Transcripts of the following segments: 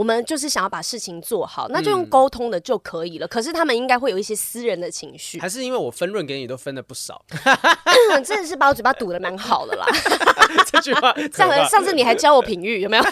我们就是想要把事情做好，那就用沟通的就可以了。嗯、可是他们应该会有一些私人的情绪，还是因为我分润给你都分的不少，真的是把我嘴巴堵的蛮好的啦。这句话，上上次你还教我品諭，有没有？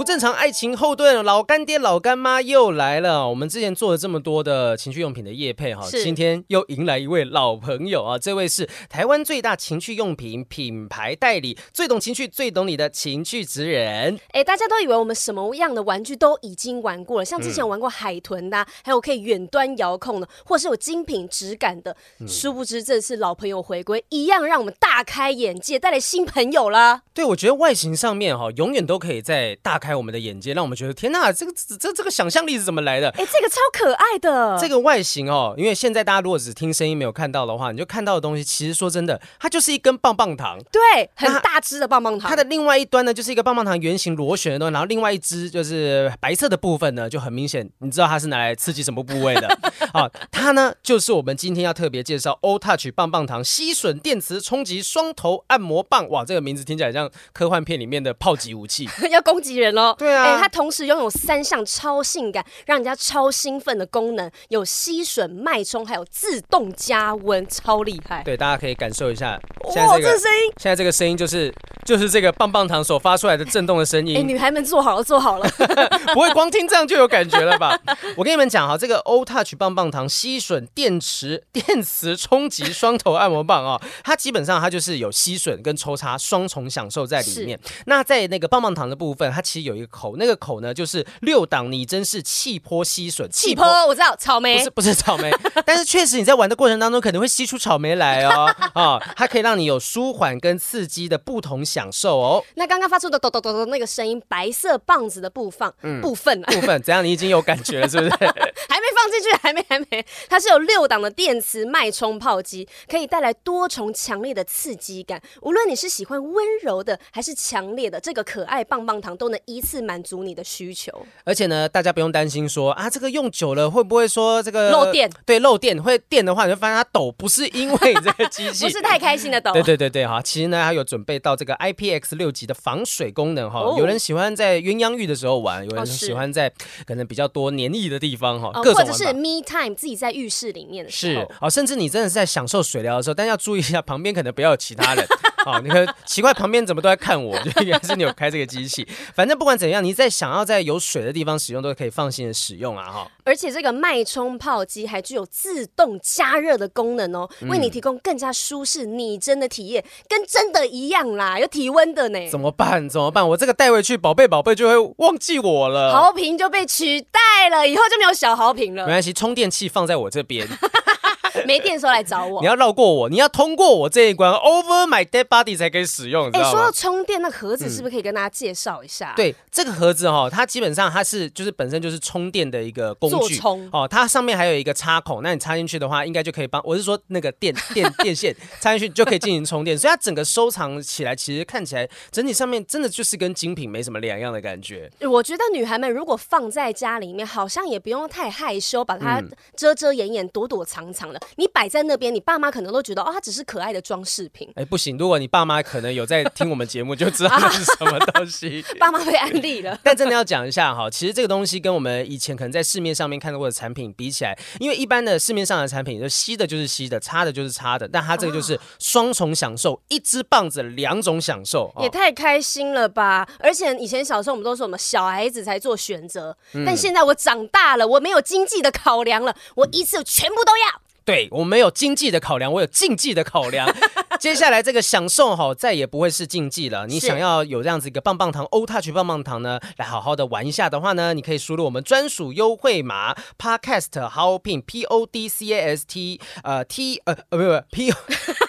不正常爱情后盾，老干爹老干妈又来了。我们之前做了这么多的情趣用品的业配哈，今天又迎来一位老朋友啊！这位是台湾最大情趣用品品牌代理，最懂情趣、最懂你的情趣职人。哎，大家都以为我们什么样的玩具都已经玩过了，像之前玩过海豚的、啊，嗯、还有可以远端遥控的，或是有精品质感的。嗯、殊不知这次老朋友回归，一样让我们大开眼界，带来新朋友啦。对，我觉得外形上面哈，永远都可以在大。开我们的眼界，让我们觉得天呐，这个这这这个想象力是怎么来的？哎，这个超可爱的，这个外形哦，因为现在大家如果只听声音没有看到的话，你就看到的东西，其实说真的，它就是一根棒棒糖，对，很大只的棒棒糖。它的另外一端呢，就是一个棒棒糖圆形螺旋的东西，然后另外一只就是白色的部分呢，就很明显，你知道它是拿来刺激什么部位的 啊？它呢，就是我们今天要特别介绍 O Touch 棒棒糖吸吮电磁冲击双头按摩棒。哇，这个名字听起来像科幻片里面的炮击武器，要攻击人哦。对啊，哎，它同时拥有三项超性感、让人家超兴奋的功能，有吸吮、脉冲，还有自动加温，超厉害。对，大家可以感受一下。现在这个、哇，这声音！现在这个声音就是就是这个棒棒糖所发出来的震动的声音。哎，女孩们坐好了，坐好了，不会光听这样就有感觉了吧？我跟你们讲哈，这个 O Touch 棒棒糖吸吮电池电磁冲击双头按摩棒啊，它基本上它就是有吸吮跟抽插双重享受在里面。那在那个棒棒糖的部分，它其实有一个口，那个口呢就是六档你真是气波吸吮。气波我知道，草莓不是 不是草莓，但是确实你在玩的过程当中可能会吸出草莓来哦啊、哦，它可以让你有舒缓跟刺激的不同享受哦。那刚刚发出的咚咚咚咚那个声音，白色棒子的部分，嗯、部分、啊、部分怎样？你已经有感觉了是不是？还没放进去，还没还没。它是有六档的电磁脉冲炮击，可以带来多重强烈的刺激感。无论你是喜欢温柔的还是强烈的，这个可爱棒棒糖都能一次满足你的需求。而且呢，大家不用担心说啊，这个用久了会不会说这个漏电？对，漏电会电的话，你就发现它抖，不是因为这个机器，不是太开心的抖。对对对对哈，其实呢，它有准备到这个 IPX 六级的防水功能哈。哦、有人喜欢在鸳鸯浴的时候玩，有人喜欢在可能比较多黏腻的地方哈，哦、各种者是 me time 自己在浴室里面的时候。是哦，甚至你真的是在享受水疗的时候，但要注意一下旁边可能不要有其他人。好、哦，你看奇怪，旁边怎么都在看我？就应该是你有开这个机器。反正不管怎样，你在想要在有水的地方使用，都可以放心的使用啊！哈。而且这个脉冲炮机还具有自动加热的功能哦，为你提供更加舒适拟真的体验，跟真的一样啦，有体温的呢。怎么办？怎么办？我这个带回去，宝贝宝贝就会忘记我了。豪平就被取代了，以后就没有小豪平了。没关系，充电器放在我这边。没电的时候来找我，你要绕过我，你要通过我这一关，over my dead body 才可以使用。哎，说到充电，那盒子是不是可以跟大家介绍一下？对，这个盒子哈，它基本上它是就是本身就是充电的一个工具充哦，它上面还有一个插孔，那你插进去的话，应该就可以帮。我是说那个电 电电线插进去就可以进行充电，所以它整个收藏起来，其实看起来整体上面真的就是跟精品没什么两样的感觉。我觉得女孩们如果放在家里面，好像也不用太害羞，把它遮遮掩掩、躲躲藏藏的，你摆在那边。你爸妈可能都觉得哦，它只是可爱的装饰品。哎，不行，如果你爸妈可能有在听我们节目，就知道那 是什么东西。爸妈被安利了。但真的要讲一下哈，其实这个东西跟我们以前可能在市面上面看到过的产品比起来，因为一般的市面上的产品，就吸的就是吸的，擦的就是擦的，但它这个就是双重享受，一支棒子两种享受，也太开心了吧！而且以前小时候我们都说我们小孩子才做选择，嗯、但现在我长大了，我没有经济的考量了，我一次全部都要。对，我没有经济的考量，我有竞技的考量。接下来这个享受哈，再也不会是竞技了。你想要有这样子一个棒棒糖 O Touch 棒棒糖呢，来好好的玩一下的话呢，你可以输入我们专属优惠码 Podcast 豪品 P O D C A S T 呃 T 呃呃不不 P，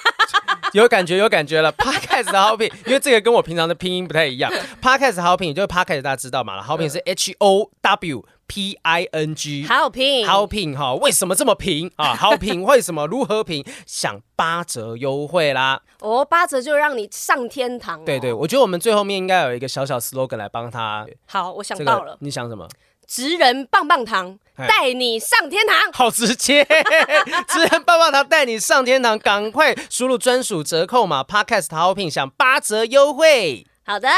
有感觉有感觉了 Podcast 豪品，因为这个跟我平常的拼音不太一样。Podcast 豪品就是 Podcast 大家知道嘛，豪品是 H O W。P I N G 好评好评哈，为什么这么评啊？好评为什么如何评？享八折优惠啦！哦，八折就让你上天堂，哦。对对，我觉得我们最后面应该有一个小小 slogan 来帮他。好，我想到了，你想什么？职人棒棒糖带你上天堂，好直接！职人棒棒糖带你上天堂，赶快输入专属折扣码 Podcast 淘好品享八折优惠。好的。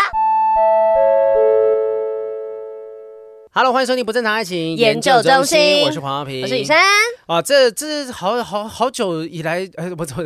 Hello，欢迎收听不正常爱情研究中心，我是黄浩平，我是雨珊。啊，这这是好好好久以来，哎，我怎么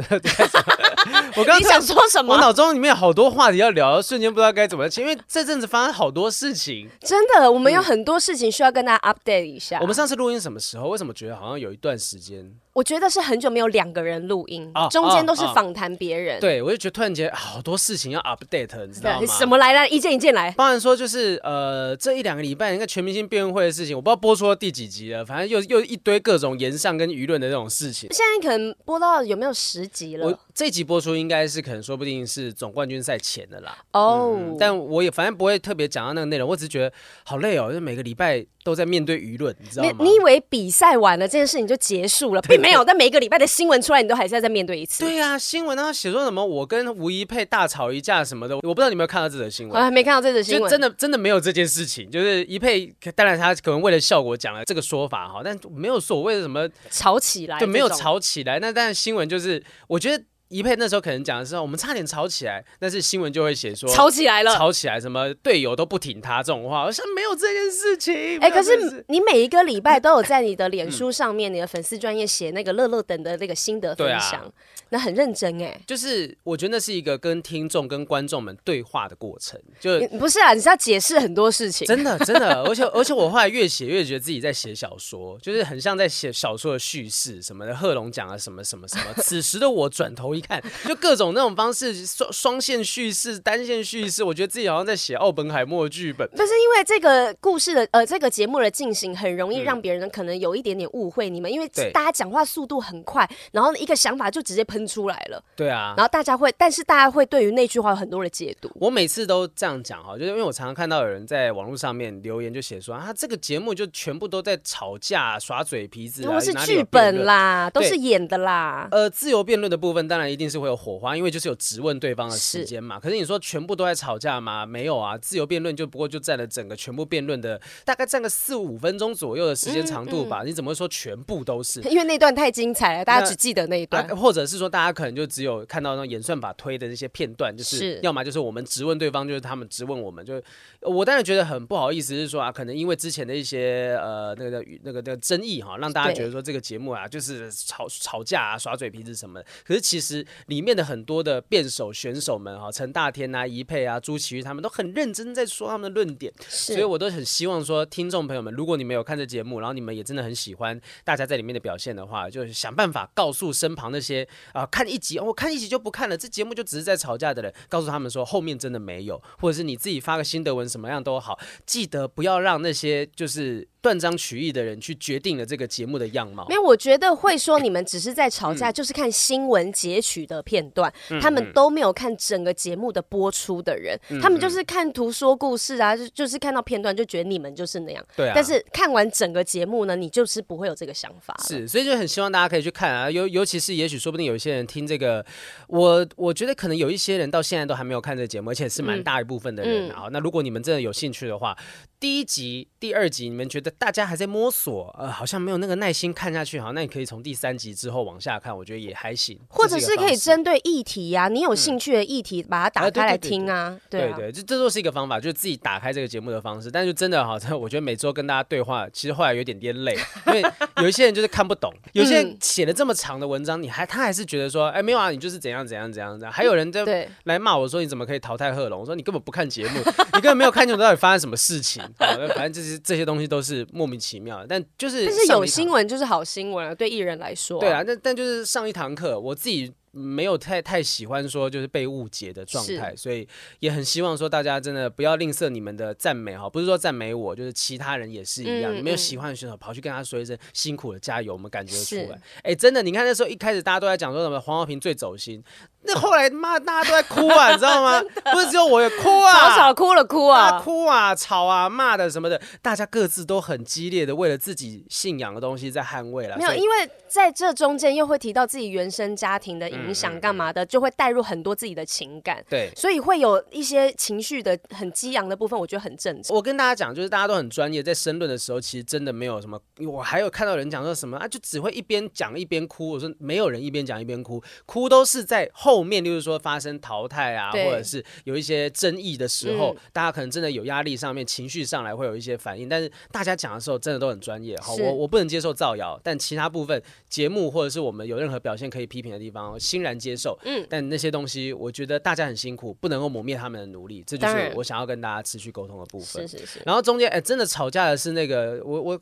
我刚刚想说什么？我脑中里面有好多话题要聊，瞬间不知道该怎么讲，因为这阵子发生好多事情。真的，我们有很多事情需要跟大家 update 一下。嗯、我们上次录音什么时候？为什么觉得好像有一段时间？我觉得是很久没有两个人录音，哦、中间都是访谈别人。对，我就觉得突然间好多事情要 update，你知道吗？什么来了？一件一件来。当然说就是呃，这一两个礼拜，那个全明星辩论会的事情，我不知道播出到第几集了，反正又又一堆各种言上跟舆论的这种事情。现在可能播到有没有十集了？我这一集播出应该是可能说不定是总冠军赛前的啦。哦、oh. 嗯，但我也反正不会特别讲到那个内容，我只是觉得好累哦，就每个礼拜都在面对舆论，你知道吗？你以为比赛完了这件事情就结束了，并没有。但每个礼拜的。新闻出来，你都还是要再面对一次。对、啊，新闻他写说什么？我跟吴一佩大吵一架什么的，我不知道你有没有看到这则新闻。我还没看到这则新闻，真的真的没有这件事情。就是一佩，当然他可能为了效果讲了这个说法哈，但没有所谓的什么吵起来，对，没有吵起来。那但是新闻就是，我觉得。怡佩那时候可能讲的时候，我们差点吵起来，但是新闻就会写说吵起来了，吵起来，什么队友都不挺他这种话，好像没有这件事情。哎、欸，可是你每一个礼拜都有在你的脸书上面，嗯、你的粉丝专业写那个乐乐等的那个心得分享，啊、那很认真哎。就是我觉得那是一个跟听众跟观众们对话的过程，就不是啊，你是要解释很多事情，真的 真的，而且而且我后来越写越觉得自己在写小说，就是很像在写小说的叙事什么的。贺龙讲了什么什么什么，此时的我转头一看，就各。种那种方式双双线叙事、单线叙事，我觉得自己好像在写奥本海默剧本。不是因为这个故事的呃，这个节目的进行很容易让别人可能有一点点误会你们，因为大家讲话速度很快，然后一个想法就直接喷出来了。对啊，然后大家会，但是大家会对于那句话有很多的解读。我每次都这样讲哈，就是因为我常常看到有人在网络上面留言，就写说啊，这个节目就全部都在吵架、耍嘴皮子，都是剧本啦，都是演的啦。呃，自由辩论的部分当然一定是会有火花。因为就是有质问对方的时间嘛，是，可是你说全部都在吵架吗？没有啊，自由辩论就不过就占了整个全部辩论的大概占个四五分钟左右的时间长度吧。嗯嗯、你怎么会说全部都是？因为那段太精彩了，大家只记得那一段，啊、或者是说大家可能就只有看到那种演算法推的那些片段，就是要么就是我们质问对方，就是他们质问我们，就我当然觉得很不好意思，是说啊，可能因为之前的一些呃那个那个那个争议哈，让大家觉得说这个节目啊就是吵吵架啊耍嘴皮子什么的。可是其实里面的很多的。辩手选手们哈，陈大天啊、怡佩啊、朱琦玉他们都很认真在说他们的论点，所以我都很希望说，听众朋友们，如果你们有看这节目，然后你们也真的很喜欢大家在里面的表现的话，就是想办法告诉身旁那些啊、呃、看一集我、哦、看一集就不看了，这节目就只是在吵架的人，告诉他们说后面真的没有，或者是你自己发个心得文什么样都好，记得不要让那些就是。断章取义的人去决定了这个节目的样貌。没有，我觉得会说你们只是在吵架，就是看新闻截取的片段，嗯、他们都没有看整个节目的播出的人，嗯、他们就是看图说故事啊，就就是看到片段就觉得你们就是那样。对啊。但是看完整个节目呢，你就是不会有这个想法。是，所以就很希望大家可以去看啊，尤尤其是也许说不定有一些人听这个，我我觉得可能有一些人到现在都还没有看这个节目，而且是蛮大一部分的人啊。那如果你们真的有兴趣的话，第一集、第二集，你们觉得大家还在摸索，呃，好像没有那个耐心看下去，好，那你可以从第三集之后往下看，我觉得也还行。或者是可以针对议题呀、啊，你有兴趣的议题，把它打开来听啊。嗯、对，对，这这都是一个方法，就是自己打开这个节目的方式。但是真的哈，我觉得每周跟大家对话，其实后来有点点累，因为有一些人就是看不懂，有些人写了这么长的文章，你还他还是觉得说，哎，没有啊，你就是怎样怎样怎样怎样。还有人在来骂我说，你怎么可以淘汰贺龙？我说你根本不看节目，你根本没有看清楚到底发生什么事情。反正这些这些东西都是莫名其妙的，但就是但是有新闻就是好新闻啊，对艺人来说。对啊，但但就是上一堂课，我自己。没有太太喜欢说就是被误解的状态，所以也很希望说大家真的不要吝啬你们的赞美哈，不是说赞美我，就是其他人也是一样。嗯、你没有喜欢的选手跑去跟他说一声辛苦了，加油，我们感觉出来。哎，真的，你看那时候一开始大家都在讲说什么黄浩平最走心，那后来妈大家都在哭啊，你知道吗？不是只有我有哭啊，吵吵哭了哭啊，哭啊，吵啊，骂的什么的，大家各自都很激烈的为了自己信仰的东西在捍卫了。没有，因为在这中间又会提到自己原生家庭的影响，干嘛的，就会带入很多自己的情感。对，所以会有一些情绪的很激昂的部分，我觉得很正常。我跟大家讲，就是大家都很专业，在申论的时候，其实真的没有什么。我还有看到人讲说什么啊，就只会一边讲一边哭。我说没有人一边讲一边哭，哭都是在后面，例如说发生淘汰啊，或者是有一些争议的时候，嗯、大家可能真的有压力，上面情绪上来会有一些反应。但是大家讲的时候，真的都很专业。好，我我不能接受造谣，但其他部分节目或者是我们有任何表现可以批评的地方，欣然接受。嗯，但那些东西，我觉得大家很辛苦，不能够磨灭他们的努力。这就是我想要跟大家持续沟通的部分。是是是。然后中间，哎，真的吵架的是那个，我我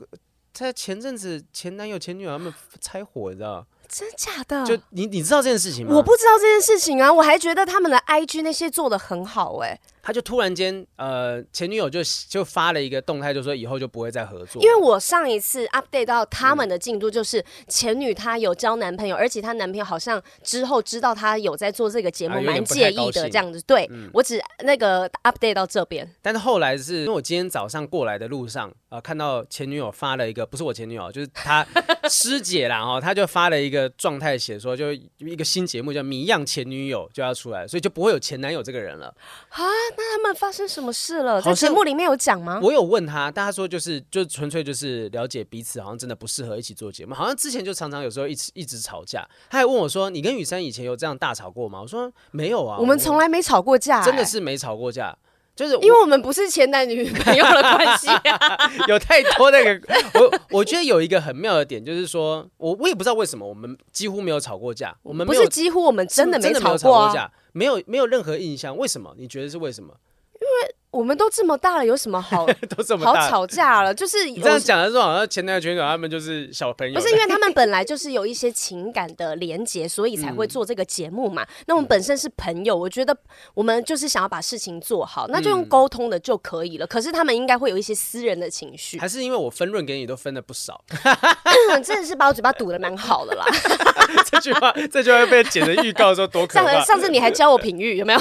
在前阵子前男友前女友他们拆伙，你知道吗？真假的？就你你知道这件事情吗？我不知道这件事情啊，我还觉得他们的 IG 那些做的很好哎、欸。他就突然间，呃，前女友就就发了一个动态，就说以后就不会再合作。因为我上一次 update 到他们的进度，就是前女她有交男朋友，嗯、而且她男朋友好像之后知道她有在做这个节目，蛮、啊、介意的这样子。对、嗯、我只那个 update 到这边。但是后来是因为我今天早上过来的路上，呃，看到前女友发了一个，不是我前女友，就是她师姐啦，哦，她就发了一个状态，写说就一个新节目叫《谜样前女友》就要出来，所以就不会有前男友这个人了啊。那他们发生什么事了？在节目里面有讲吗？我有问他，但他说就是就纯粹就是了解彼此，好像真的不适合一起做节目。好像之前就常常有时候一直一直吵架。他还问我说：“你跟雨珊以前有这样大吵过吗？”我说：“没有啊，我们从来没吵过架，真的是没吵过架。”就是因为我们不是前男女朋友的关系啊，有太多那个我我觉得有一个很妙的点，就是说我我也不知道为什么我们几乎没有吵过架，我们不是几乎我们真的没吵过架，没有没有任何印象，为什么？你觉得是为什么？因为。我们都这么大了，有什么好 都这么大好吵架了？就是你这样讲的时候，好像前男友、前女友他们就是小朋友。不是因为他们本来就是有一些情感的连结，所以才会做这个节目嘛。嗯、那我们本身是朋友，我觉得我们就是想要把事情做好，那就用沟通的就可以了。嗯、可是他们应该会有一些私人的情绪，还是因为我分润给你都分了不少？真的是把我嘴巴堵得蛮好的啦。这句话，这句话被剪成预告的时候多可怕。上上次你还教我品諭，有没有？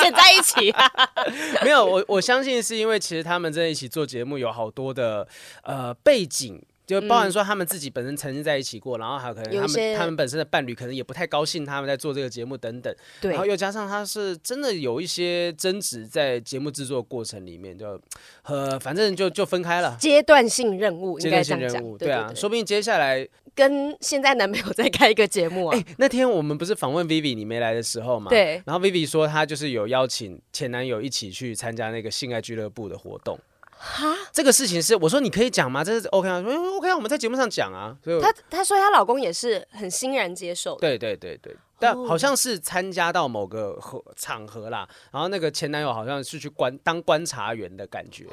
剪在一起？没有，我我相信是因为其实他们在一起做节目有好多的呃背景。就包含说他们自己本身曾经在一起过，嗯、然后还有可能他们他们本身的伴侣可能也不太高兴他们在做这个节目等等，对，然后又加上他是真的有一些争执在节目制作过程里面，就呃反正就就分开了。阶段性任务，阶段性任务，对啊，说不定接下来跟现在男朋友再开一个节目啊。哎，那天我们不是访问 Vivi 你没来的时候嘛？对，然后 Vivi 说她就是有邀请前男友一起去参加那个性爱俱乐部的活动。哈，这个事情是我说你可以讲吗？这是 OK 啊，说 OK 啊，我们在节目上讲啊。所以她她说她老公也是很欣然接受。对对对对，但好像是参加到某个合场合啦，然后那个前男友好像是去观当观察员的感觉。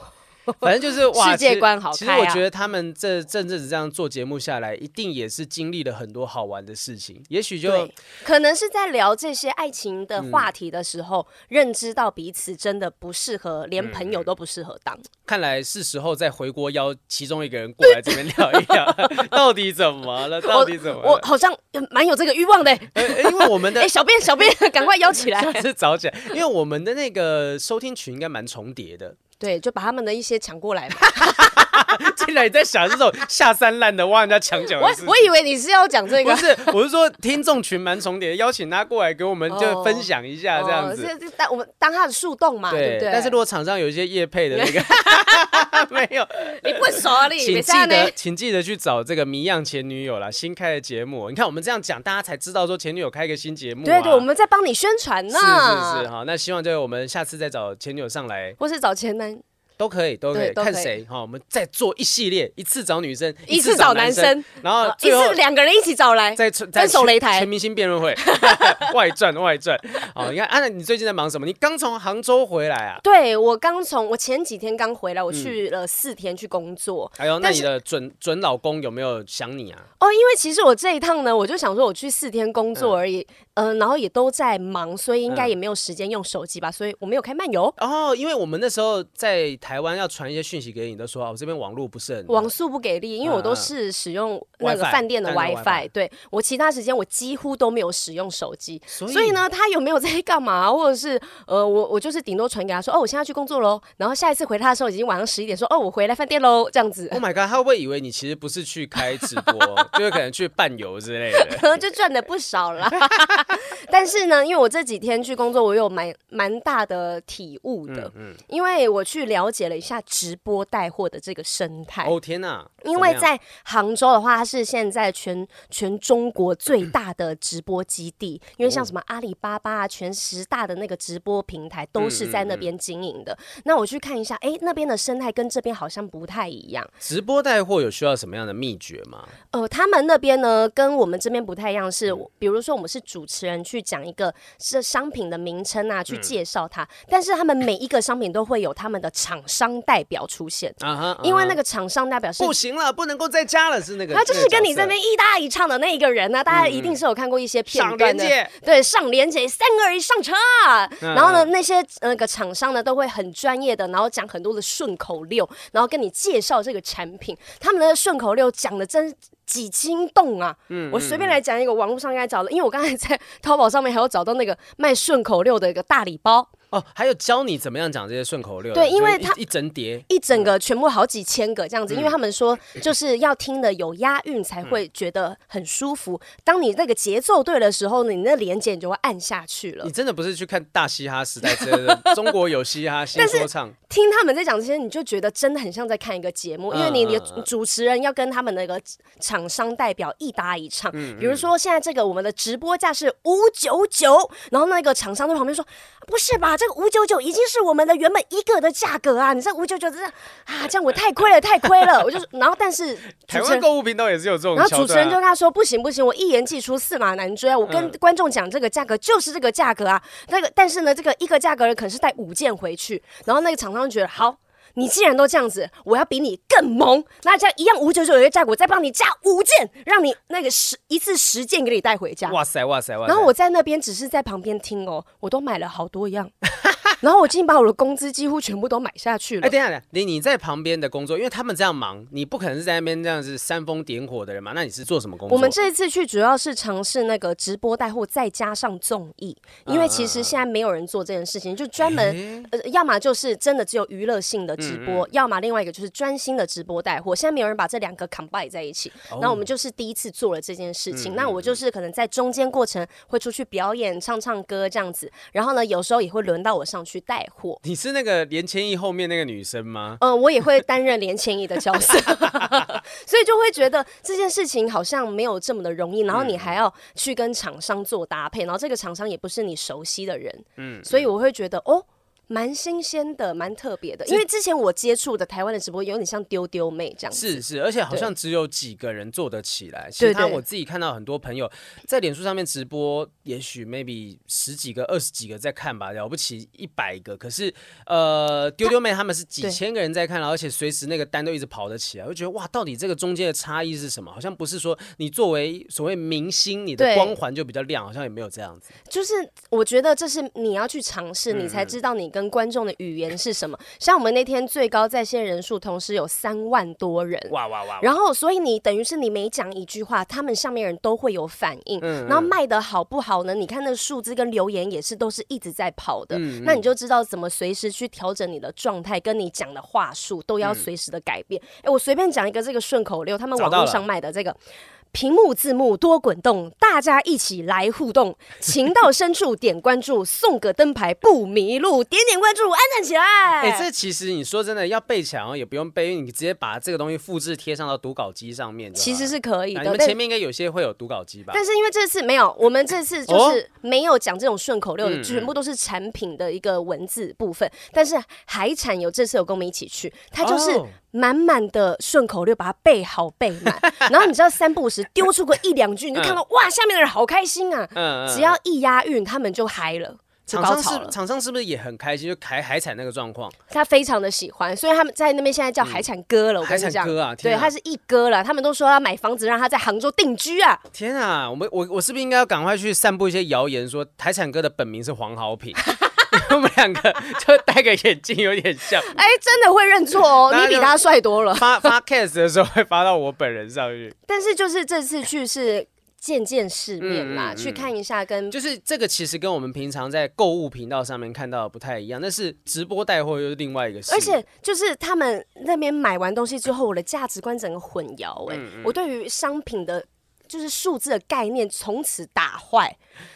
反正就是哇，世界观好开啊。其实我觉得他们这阵子这样做节目下来，一定也是经历了很多好玩的事情。也许就可能是在聊这些爱情的话题的时候，嗯、认知到彼此真的不适合，连朋友都不适合当。看来是时候再回锅邀其中一个人过来这边聊一聊，到底怎么了？到底怎么了？我，我好像蛮有这个欲望的、欸，因为我们的 哎、欸，小编小编，赶快邀起来，是早起来，因为我们的那个收听群应该蛮重叠的。对，就把他们的一些抢过来嘛。竟然你在想这种下三滥的挖人家墙角？我我以为你是要讲这个，不是，我是说听众群蛮重叠，邀请他过来给我们就分享一下这样子。当、我们当他的树洞嘛，对，对不对？但是如果场上有一些业配的那个 没有，你不熟啊，你请记得请记得去找这个谜样前女友啦，新开的节目。你看我们这样讲，大家才知道说前女友开一个新节目、啊。对对，我们在帮你宣传呢。是是是，好，那希望就我们下次再找前女友上来，或是找前男。都可以，都可以看谁哈。我们再做一系列，一次找女生，一次找男生，然后一次两个人一起找来，再分手擂台，全明星辩论会，外 传外传。哦，你看安娜，你最近在忙什么？你刚从杭州回来啊？对，我刚从，我前几天刚回来，我去了四天去工作。还有，那你的准准老公有没有想你啊？哦，因为其实我这一趟呢，我就想说我去四天工作而已，嗯，然后也都在忙，所以应该也没有时间用手机吧，所以我没有开漫游。哦，因为我们那时候在。台湾要传一些讯息给你，都说我这边网络不是很网速不给力，因为我都是使用那个饭店的 WiFi，, WiFi 对我其他时间我几乎都没有使用手机，所以，所以呢，他有没有在干嘛，或者是呃，我我就是顶多传给他说，哦，我现在要去工作喽，然后下一次回他的时候已经晚上十一点，说，哦，我回来饭店喽，这样子。Oh my god，他会不会以为你其实不是去开直播，就是可能去伴游之类的，可 能就赚的不少了。但是呢，因为我这几天去工作，我有蛮蛮大的体悟的，嗯，嗯，因为我去了解了一下直播带货的这个生态。哦天哪！因为在杭州的话，它是现在全全中国最大的直播基地，嗯，因为像什么阿里巴巴啊，全十大的那个直播平台都是在那边经营的。那我去看一下，哎，那边的生态跟这边好像不太一样。直播带货有需要什么样的秘诀吗？呃，他们那边呢，跟我们这边不太一样是，是比如说我们是主持人去讲一个是商品的名称啊，去介绍它，嗯，但是他们每一个商品都会有他们的厂商代表出现。因为那个厂商代表是不行了，不能够再加了，是那个，他就是跟你这边一搭一唱的那一个人呢，啊，大家一定是有看过一些片段的，嗯，对，上连结三二一上车，嗯，然后呢，那些那个厂商呢都会很专业的，然后讲很多的顺口溜，然后跟你介绍这个产品，他们的顺口溜讲的真。几惊动啊！嗯，我随便来讲一个，网络上应该找的，因为我刚才在淘宝上面还有找到那个卖顺口溜的一个大礼包。哦，还有教你怎么样讲这些顺口溜。对，因为它一整叠，一整个全部好几千个这样子，嗯，因为他们说就是要听的有押韵才会觉得很舒服。嗯，当你那个节奏对的时候呢，你那连接你就会按下去了。你真的不是去看大嘻哈时代，中国有嘻哈 新说唱，听他们在讲这些，你就觉得真的很像在看一个节目，嗯，因为你的主持人要跟他们那个厂商代表一搭一唱。嗯，比如说现在这个我们的直播价是五九九，然后那个厂商在旁边说：“不是吧，这个五九九已经。”是我们的原本一个的价格啊！你这五九九这样啊，这样我太亏了，太亏了！我就然后，但是台湾购物频道也是有这种，然后主持人就跟他说：“不行不行，我一言既出，驷马难追啊！我跟观众讲这个价格就是这个价格啊！那个但是呢，这个一个价格可能是带五件回去，然后那个厂商觉得好。”你既然都这样子，我要比你更萌。那这样一样五九九的价格，我再帮你加五件，让你那个十一次十件给你带回家。哇塞哇塞哇塞！然后我在那边只是在旁边听哦，我都买了好多样。然后我今天把我的工资几乎全部都买下去了。哎，等一下，你你在旁边的工作，因为他们这样忙，你不可能是在那边这样子煽风点火的人嘛？那你是做什么工作？我们这一次去主要是尝试那个直播带货，再加上综艺，因为其实现在没有人做这件事情，就专门呃，要么就是真的只有娱乐性的直播，嗯嗯要么另外一个就是专心的直播带货。现在没有人把这两个 combine 在一起，那、哦、我们就是第一次做了这件事情。嗯、那我就是可能在中间过程会出去表演、唱唱歌这样子，然后呢，有时候也会轮到我上去带货。你是那个连千亿后面那个女生吗？嗯、呃，我也会担任连千亿的角色，所以就会觉得这件事情好像没有这么的容易。然后你还要去跟厂商做搭配，然后这个厂商也不是你熟悉的人，嗯，所以我会觉得哦。蛮新鲜的，蛮特别的，因为之前我接触的台湾的直播有点像丢丢妹这样子，是是，而且好像只有几个人做得起来。其他我自己看到很多朋友在脸书上面直播，也许 maybe 十几个、二十几个在看吧，了不起一百个。可是呃，丢丢妹他们是几千个人在看，而且随时那个单都一直跑得起来，我就觉得哇，到底这个中间的差异是什么？好像不是说你作为所谓明星，你的光环就比较亮，好像也没有这样子。就是我觉得这是你要去尝试，你才知道你。跟观众的语言是什么？像我们那天最高在线人数，同时有三万多人，哇哇哇！然后，所以你等于是你每讲一句话，他们上面人都会有反应。嗯，然后卖的好不好呢？你看那个数字跟留言也是都是一直在跑的。嗯，那你就知道怎么随时去调整你的状态，跟你讲的话术都要随时的改变。哎、嗯，我随便讲一个这个顺口溜，他们网络上卖的这个。屏幕字幕多滚动，大家一起来互动。情到深处点关注，送个灯牌不迷路。点点关注，安赞起来。哎、欸，这其实你说真的要背起来，也不用背，因为你直接把这个东西复制贴上到读稿机上面，其实是可以的。你们前面应该有些会有读稿机吧？但是因为这次没有，我们这次就是没有讲这种顺口溜的、哦，全部都是产品的一个文字部分。嗯、但是海产有这次有跟我们一起去，他就是。哦满满的顺口溜，把它背好背满，然后你知道三不五时丢出个一两句，你就看到、嗯、哇，下面的人好开心啊！嗯嗯、只要一押韵，他们就嗨了，就高潮了。厂商是不是也很开心？就海海产那个状况，他非常的喜欢，所以他们在那边现在叫海产哥了。嗯、我跟你讲，海产哥啊，对，他是一哥了。他们都说要买房子让他在杭州定居啊！天啊，我们我我是不是应该要赶快去散布一些谣言，说海产哥的本名是黄豪平？我们两个就戴个眼镜有点像。哎，真的会认错哦，你比他帅多了。发发 case 的时候会发到我本人上去。但是就是这次去是。见见世面啦，嗯嗯嗯，去看一下跟，跟就是这个其实跟我们平常在购物频道上面看到的不太一样，但是直播带货又是另外一个事。而且就是他们那边买完东西之后，我的价值观整个混淆哎、我对于商品的，就是数字的概念从此打坏。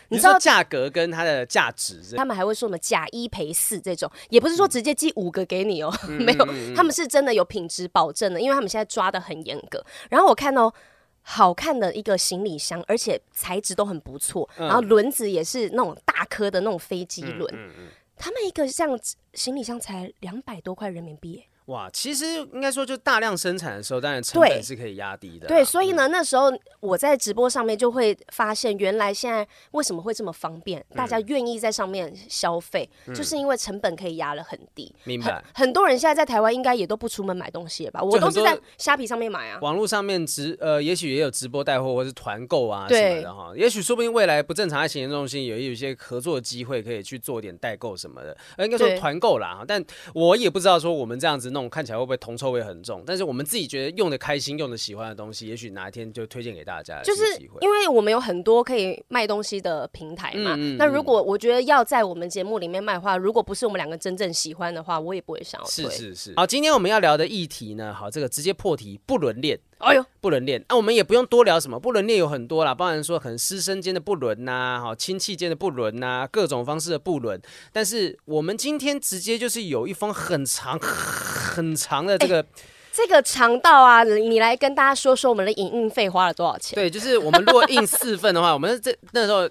你知道价格跟它的价值，他们还会说什么假一赔四这种，也不是说直接寄五个给你哦、喔，嗯、没有，他们是真的有品质保证的，因为他们现在抓的很严格。然后我看到。好看的一个行李箱，而且材质都很不错，嗯、然后轮子也是那种大颗的那种飞机轮，嗯嗯嗯、他们一个这样行李箱才两百多块人民币。哇，其实应该说，就大量生产的时候，当然成本是可以压低的。对，所以呢，嗯、那时候我在直播上面就会发现，原来现在为什么会这么方便，嗯、大家愿意在上面消费，嗯、就是因为成本可以压得很低。明白很。很多人现在在台湾应该也都不出门买东西了吧？我都是在虾皮上面买啊。网络上面直呃，也许也有直播带货或是团购啊什么的哈。也许说不定未来不正常爱情研究中心有有一些合作机会，可以去做点代购什么的。呃，应该说团购啦。对但我也不知道说我们这样子弄看起来会不会铜。臭味很重，但是我们自己觉得用的开心、用的喜欢的东西，也许哪一天就推荐给大家。就是因为我们有很多可以卖东西的平台嘛。嗯嗯嗯、那如果我觉得要在我们节目里面卖的话，如果不是我们两个真正喜欢的话，我也不会想要推。是是是。好，今天我们要聊的议题呢，好，这个直接破题，不伦恋。哎呦，不伦恋，那、啊、我们也不用多聊什么，不伦恋有很多啦，包含说可能师生间的不伦呐、啊，好亲戚间的不伦呐、啊，各种方式的不伦。但是我们今天直接就是有一封很长很长的这个。欸这个长道啊，你来跟大家说说我们的影印费花了多少钱？对，就是我们如果印四份的话，我们这那时候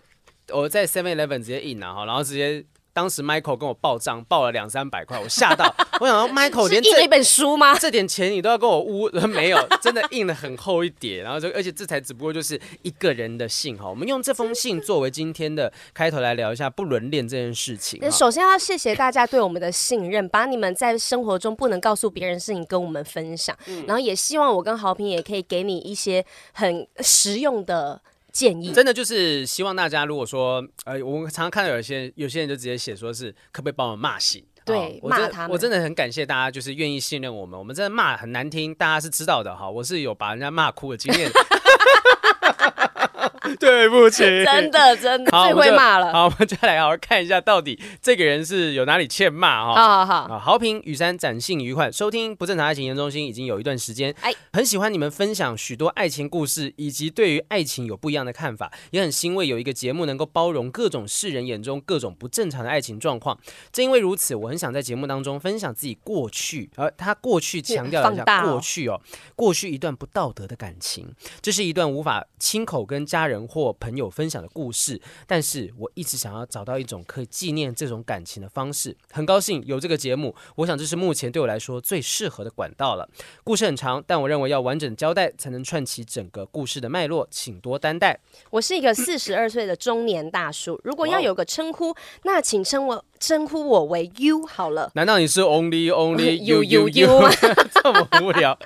我在 Seven Eleven 直接印了哈，然后直接。当时 Michael 跟我报账，报了两三百块，我吓到。我想说，Michael 连这印了一本书吗？这点钱你都要跟我污？没有，真的印了很厚一叠。然后就，而且这才只不过就是一个人的信哈。我们用这封信作为今天的开头来聊一下不伦恋这件事情。首先要谢谢大家对我们的信任，把你们在生活中不能告诉别人的事情跟我们分享。嗯、然后也希望我跟豪平也可以给你一些很实用的。建议真的就是希望大家，如果说呃，我们常常看到有些有些人就直接写说是可不可以帮我骂醒？对，骂他们。我真的很感谢大家，就是愿意信任我们。我们真的骂很难听，大家是知道的哈。我是有把人家骂哭的经验。对不起，真的真的最会骂了。好，我们就来好好看一下，到底这个人是有哪里欠骂哈。好好好，好评雨山展信愉快，收听不正常爱情研究中心已经有一段时间，哎，很喜欢你们分享许多爱情故事，以及对于爱情有不一样的看法，也很欣慰有一个节目能够包容各种世人眼中各种不正常的爱情状况。正因为如此，我很想在节目当中分享自己过去，而他过去强调一下过去哦，过去一段不道德的感情，这是一段无法亲口跟家人或朋友分享的故事，但是我一直想要找到一种可以纪念这种感情的方式。很高兴有这个节目，我想这是目前对我来说最适合的管道了。故事很长，但我认为要完整交代才能串起整个故事的脉络，请多担待。我是一个四十二岁的中年大叔，如果要有个称呼，那请称我。称呼我为 You 好了。难道你是 Only Only You You You 吗？这么无聊。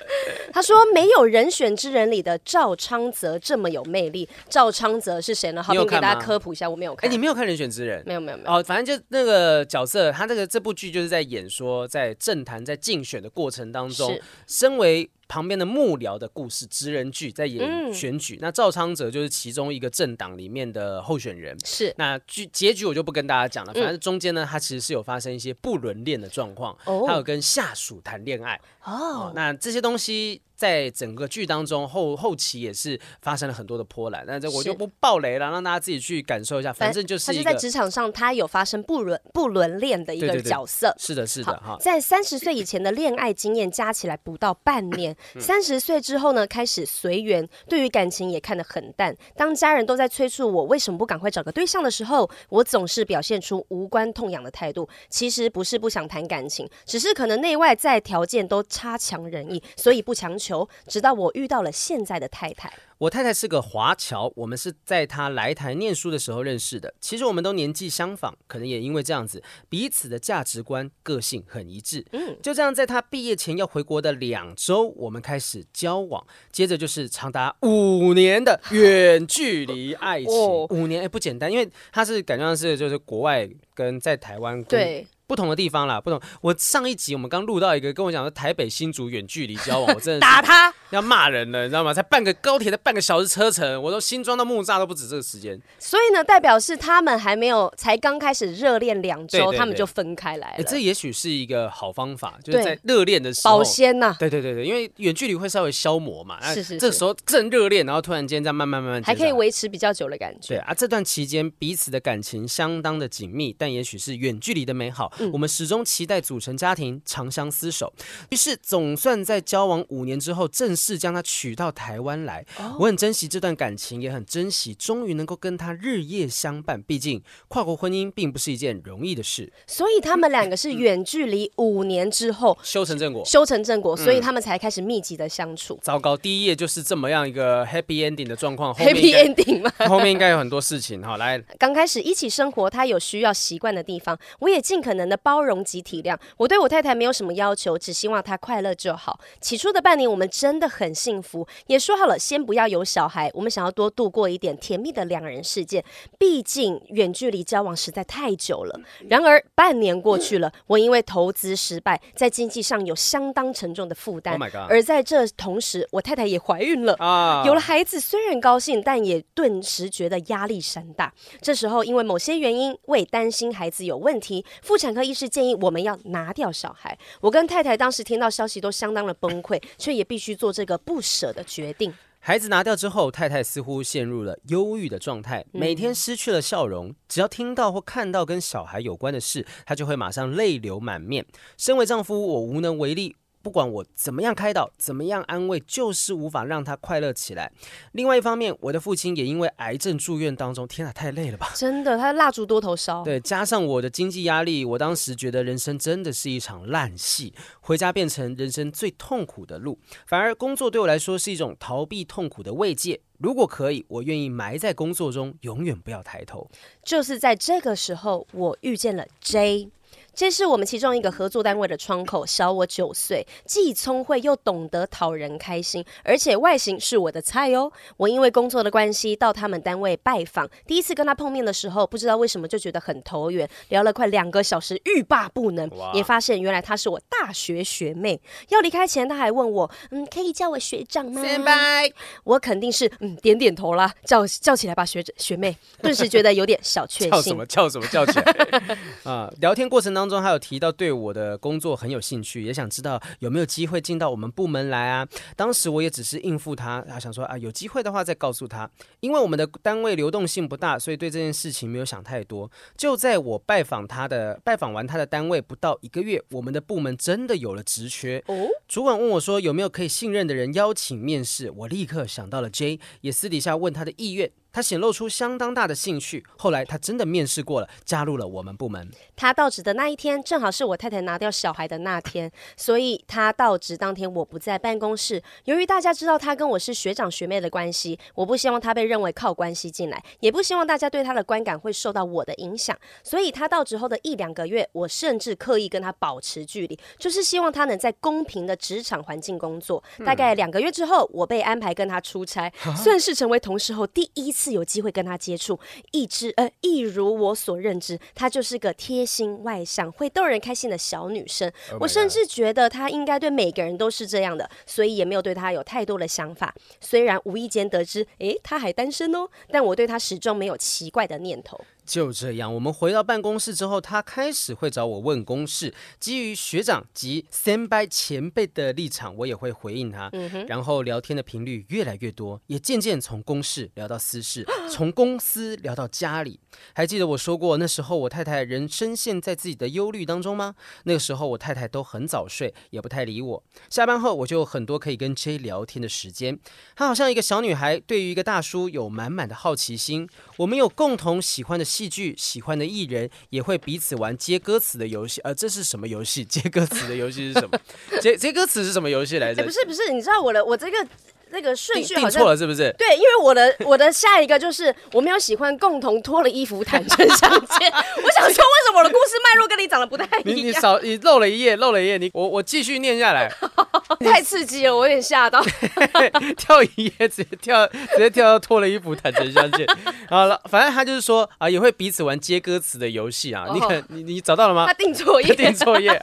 他说没有人选之人里的赵昌泽这么有魅力。赵昌泽是谁呢？好，我给大家科普一下，我没有看。哎，你没有看人选之人？没有没有没有。哦，反正就那个角色，他这个这部剧就是在演说，在政坛在竞选的过程当中，身为。旁边的幕僚的故事，职人剧在演选举。嗯、那赵昌哲就是其中一个政党里面的候选人。是，那剧结局我就不跟大家讲了。反正中间呢，他其实是有发生一些不伦恋的状况，哦、还有跟下属谈恋爱。哦，哦，那这些东西。在整个剧当中后后期也是发生了很多的波澜，那这我就不爆雷了，让大家自己去感受一下。反正就是他是在职场上，他有发生不伦不伦恋的一个角色。对对对，是的，是的，哈。在三十岁以前的恋爱经验加起来不到半年，三十岁之后呢，开始随缘，对于感情也看得很淡。当家人都在催促我为什么不赶快找个对象的时候，我总是表现出无关痛痒的态度。其实不是不想谈感情，只是可能内外在条件都差强人意，所以不强求。直到我遇到了现在的太太。我太太是个华侨，我们是在她来台念书的时候认识的。其实我们都年纪相仿，可能也因为这样子，彼此的价值观、个性很一致。嗯，就这样，在她毕业前要回国的两周，我们开始交往，接着就是长达五年的远距离爱情。哦、五年哎，不简单，因为她是感觉上是就是国外跟在台湾对。不同的地方啦，不同。我上一集我们刚录到一个跟我讲说台北新竹远距离交往，我真的打他要骂人了，你知道吗？才半个高铁的半个小时车程，我都新庄到木栅都不止这个时间。所以呢，代表是他们还没有，才刚开始热恋两周，他们就分开来了。欸、这也许是一个好方法，就是在热恋的时候保鲜呐、啊。对对对对，因为远距离会稍微消磨嘛。是是，是。这时候正热恋，然后突然间再慢慢慢慢，还可以维持比较久的感觉。对啊，这段期间彼此的感情相当的紧密，但也许是远距离的美好，嗯、我们始终期。待组成家庭，长相厮守。于是，总算在交往五年之后，正式将他娶到台湾来。Oh. 我很珍惜这段感情，也很珍惜终于能够跟他日夜相伴。毕竟，跨国婚姻并不是一件容易的事。所以，他们两个是远距离五年之后修成正果，修成正果，所以他们才开始密集的相处。糟糕，第一页就是这么样一个 happy ending 的状况。Happy ending 吗？后面应该有很多事情。好，来，刚开始一起生活，他有需要习惯的地方，我也尽可能的包容及体体谅，我对我太太没有什么要求，只希望她快乐就好。起初的半年，我们真的很幸福，也说好了先不要有小孩，我们想要多度过一点甜蜜的两人世界。毕竟远距离交往实在太久了。然而半年过去了，我因为投资失败，在经济上有相当沉重的负担。Oh、而在这同时，我太太也怀孕了，oh. 有了孩子，虽然高兴，但也顿时觉得压力山大。这时候，因为某些原因，为担心孩子有问题，妇产科医师建议我们要拿。拿掉小孩，我跟太太当时听到消息都相当的崩溃，却也必须做这个不舍的决定。孩子拿掉之后，太太似乎陷入了忧郁的状态，每天失去了笑容。只要听到或看到跟小孩有关的事，她就会马上泪流满面。身为丈夫，我无能为力。不管我怎么样开导，怎么样安慰，就是无法让他快乐起来。另外一方面，我的父亲也因为癌症住院当中，天哪，太累了吧？真的，他蜡烛多头烧。对，加上我的经济压力，我当时觉得人生真的是一场烂戏，回家变成人生最痛苦的路。反而工作对我来说是一种逃避痛苦的慰藉。如果可以，我愿意埋在工作中，永远不要抬头。就是在这个时候，我遇见了 J。这是我们其中一个合作单位的窗口，小我九岁，既聪慧又懂得讨人开心，而且外形是我的菜哦。我因为工作的关系到他们单位拜访，第一次跟他碰面的时候，不知道为什么就觉得很投缘，聊了快两个小时，欲罢不能。也发现原来她是我大学学妹。要离开前，他还问我，嗯，可以叫我学长吗？先辈，我肯定是嗯点点头啦，叫叫起来吧，学长学妹。顿时觉得有点小确幸。叫什么叫什么叫起来 啊？聊天过程当中。当中还有提到对我的工作很有兴趣，也想知道有没有机会进到我们部门来啊。当时我也只是应付他，他想说啊，有机会的话再告诉他。因为我们的单位流动性不大，所以对这件事情没有想太多。就在我拜访他的拜访完他的单位不到一个月，我们的部门真的有了职缺。哦，主管问我说有没有可以信任的人邀请面试，我立刻想到了 J，也私底下问他的意愿。他显露出相当大的兴趣，后来他真的面试过了，加入了我们部门。他到职的那一天，正好是我太太拿掉小孩的那天，所以他到职当天我不在办公室。由于大家知道他跟我是学长学妹的关系，我不希望他被认为靠关系进来，也不希望大家对他的观感会受到我的影响。所以他到职后的一两个月，我甚至刻意跟他保持距离，就是希望他能在公平的职场环境工作。嗯、大概两个月之后，我被安排跟他出差，算是成为同事后第一次。次有机会跟他接触，一知呃，一如我所认知，她就是个贴心、外向、会逗人开心的小女生。Oh、我甚至觉得她应该对每个人都是这样的，所以也没有对她有太多的想法。虽然无意间得知，诶，她还单身哦，但我对她始终没有奇怪的念头。就这样，我们回到办公室之后，他开始会找我问公事。基于学长及先辈前辈的立场，我也会回应他。嗯、然后聊天的频率越来越多，也渐渐从公事聊到私事，从公司聊到家里。还记得我说过，那时候我太太仍深陷在自己的忧虑当中吗？那个时候我太太都很早睡，也不太理我。下班后我就有很多可以跟 J 聊天的时间。她好像一个小女孩，对于一个大叔有满满的好奇心。我们有共同喜欢的戏剧，喜欢的艺人，也会彼此玩接歌词的游戏。呃，这是什么游戏？接歌词的游戏是什么？接接歌词是什么游戏来着？欸，不是不是，你知道我的我这个。那个顺序好像错了，是不是？对，因为我的我的下一个就是我没有喜欢共同脱了衣服坦诚相见。我想说，为什么我的故事脉络跟你长得不太一样？你你少你漏了一页，漏了一页。你我我继续念下来，太刺激了，我有点吓到。跳一页，直接跳直接跳到脱了衣服坦诚相见。好了，反正他就是说啊，也会彼此玩接歌词的游戏啊。你可你你找到了吗？他订错页，订错页。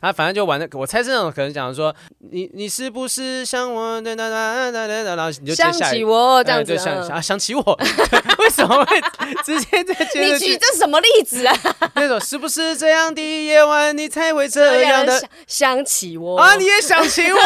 他反正就玩的，我猜是那种可能讲说，你你是不是像我的那那然后你就想起我这样子，想想想起我，为什么会直接在接？你举这什么例子啊？那种是不是这样的夜晚，你才会这样的 想起我啊？你也想起我？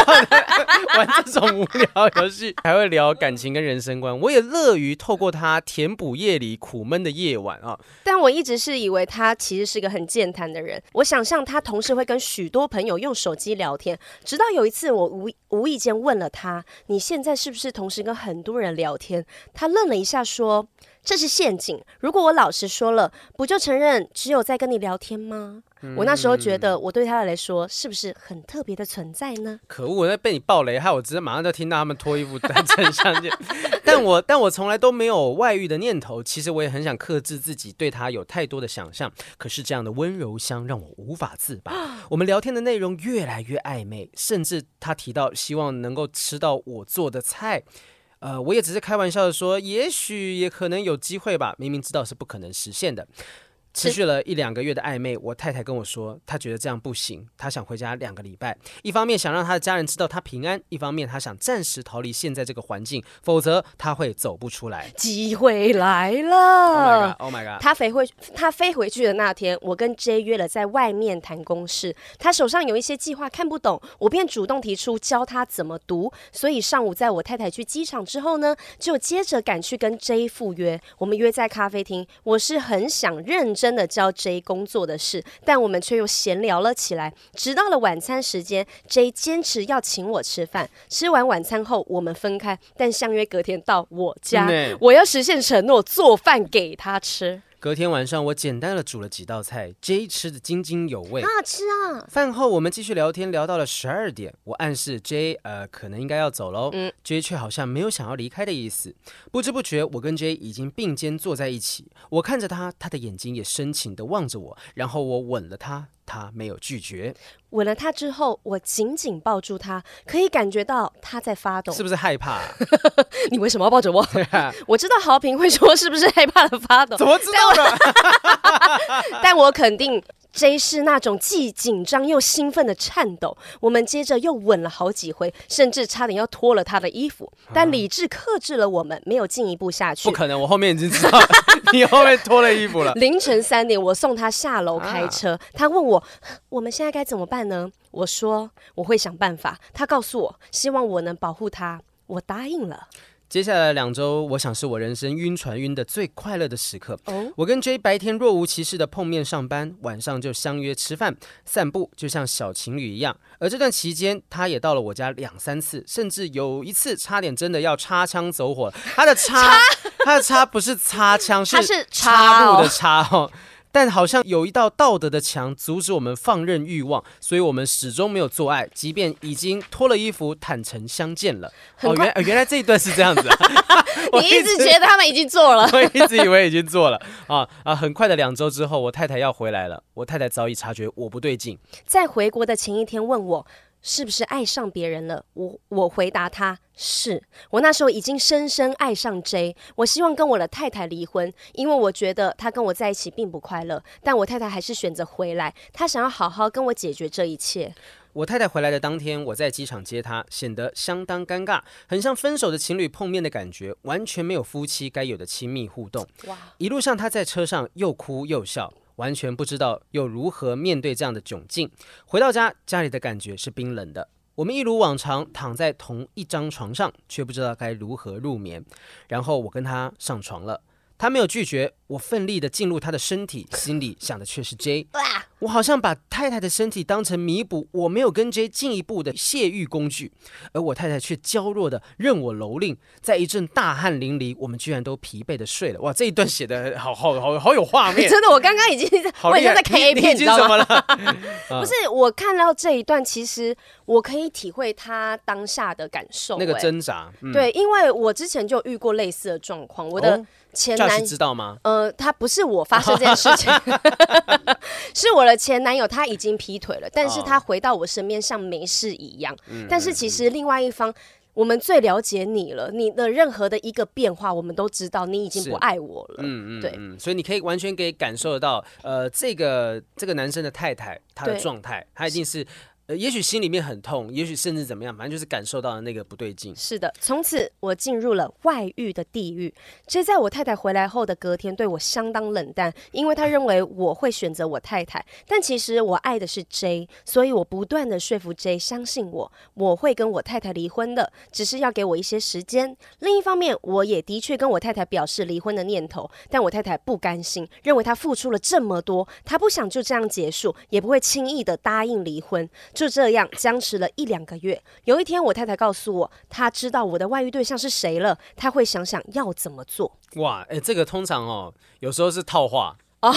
玩这种无聊游戏，还会聊感情跟人生观，我也乐于透过他填补夜里苦闷的夜晚啊。但我一直是以为他其实是个很健谈的人，我想象他同时会跟许多朋友用手机聊天，直到有一次我无无意间问了他：“你现在是不是同时跟很多人聊天？”他愣了一下说。这是陷阱。如果我老实说了，不就承认只有在跟你聊天吗？嗯、我那时候觉得，我对他来说是不是很特别的存在呢？可恶！我在被你爆雷，害我直接马上就听到他们脱衣服单身相见。但我但我从来都没有外遇的念头。其实我也很想克制自己对他有太多的想象。可是这样的温柔乡让我无法自拔。我们聊天的内容越来越暧昧，甚至他提到希望能够吃到我做的菜。呃，我也只是开玩笑的说，也许也可能有机会吧。明明知道是不可能实现的。持续了一两个月的暧昧，我太太跟我说，她觉得这样不行，她想回家两个礼拜。一方面想让她的家人知道她平安，一方面她想暂时逃离现在这个环境，否则她会走不出来。机会来了！Oh my god！Oh my god！她飞回她飞回去的那天，我跟 J 约了在外面谈公事。她手上有一些计划看不懂，我便主动提出教她怎么读。所以上午在我太太去机场之后呢，就接着赶去跟 J 赴约。我们约在咖啡厅，我是很想认真。真的教 J 工作的事，但我们却又闲聊了起来。直到了晚餐时间，J 坚持要请我吃饭。吃完晚餐后，我们分开，但相约隔天到我家，嗯、我要实现承诺，做饭给他吃。隔天晚上，我简单的煮了几道菜，J 吃的津津有味。好好吃啊！饭后我们继续聊天，聊到了十二点。我暗示 J，呃，可能应该要走喽。嗯，J 却好像没有想要离开的意思。不知不觉，我跟 J 已经并肩坐在一起。我看着他，他的眼睛也深情的望着我，然后我吻了他。他没有拒绝，吻了他之后，我紧紧抱住他，可以感觉到他在发抖，是不是害怕？你为什么要抱着我？啊、我知道豪平会说是不是害怕的发抖，怎么知道的？但我，但我肯定。J 是那种既紧张又兴奋的颤抖，我们接着又吻了好几回，甚至差点要脱了他的衣服，但理智克制了我们，没有进一步下去。不可能，我后面已经知道你后面脱了衣服了。凌晨三点，我送他下楼开车，啊、他问我我们现在该怎么办呢？我说我会想办法。他告诉我希望我能保护他，我答应了。接下来两周，我想是我人生晕船晕的最快乐的时刻。Oh? 我跟 J 白天若无其事的碰面上班，晚上就相约吃饭、散步，就像小情侣一样。而这段期间，他也到了我家两三次，甚至有一次差点真的要插枪走火。他的插，他的插不是擦枪，是插入的插哦。但好像有一道道德的墙阻止我们放任欲望，所以我们始终没有做爱，即便已经脱了衣服坦诚相见了。哦，原原来这一段是这样子啊！你一直觉得他们已经做了，我一直以为已经做了啊啊！很快的两周之后，我太太要回来了，我太太早已察觉我不对劲，在回国的前一天问我。是不是爱上别人了？我我回答他是，我那时候已经深深爱上 J。我希望跟我的太太离婚，因为我觉得他跟我在一起并不快乐。但我太太还是选择回来，她想要好好跟我解决这一切。我太太回来的当天，我在机场接她，显得相当尴尬，很像分手的情侣碰面的感觉，完全没有夫妻该有的亲密互动。哇！一路上她在车上又哭又笑。完全不知道又如何面对这样的窘境。回到家，家里的感觉是冰冷的。我们一如往常躺在同一张床上，却不知道该如何入眠。然后我跟他上床了，他没有拒绝。我奋力的进入他的身体，心里想的却是 J。我好像把太太的身体当成弥补我没有跟 J 进一步的泄欲工具，而我太太却娇弱的任我蹂躏。在一阵大汗淋漓，我们居然都疲惫的睡了。哇，这一段写的好好好好有画面，真的，我刚刚已经我已经在 K 片，你知道吗？不是，我看到这一段，其实我可以体会他当下的感受，那个挣扎。嗯、对，因为我之前就遇过类似的状况，我的。哦前男知道吗？呃，他不是我发生这件事情，是我的前男友，他已经劈腿了，但是他回到我身边像没事一样。哦、但是其实另外一方，我们最了解你了，你的任何的一个变化，我们都知道你已经不爱我了。嗯嗯，对嗯，所以你可以完全可以感受得到，呃，这个这个男生的太太他的状态，他一定是。呃，也许心里面很痛，也许甚至怎么样，反正就是感受到了那个不对劲。是的，从此我进入了外遇的地狱。J 在我太太回来后的隔天对我相当冷淡，因为他认为我会选择我太太，但其实我爱的是 J，所以我不断的说服 J 相信我，我会跟我太太离婚的，只是要给我一些时间。另一方面，我也的确跟我太太表示离婚的念头，但我太太不甘心，认为他付出了这么多，他不想就这样结束，也不会轻易的答应离婚。就这样僵持了一两个月。有一天，我太太告诉我，她知道我的外遇对象是谁了。她会想想要怎么做。哇，哎，这个通常哦，有时候是套话。哦，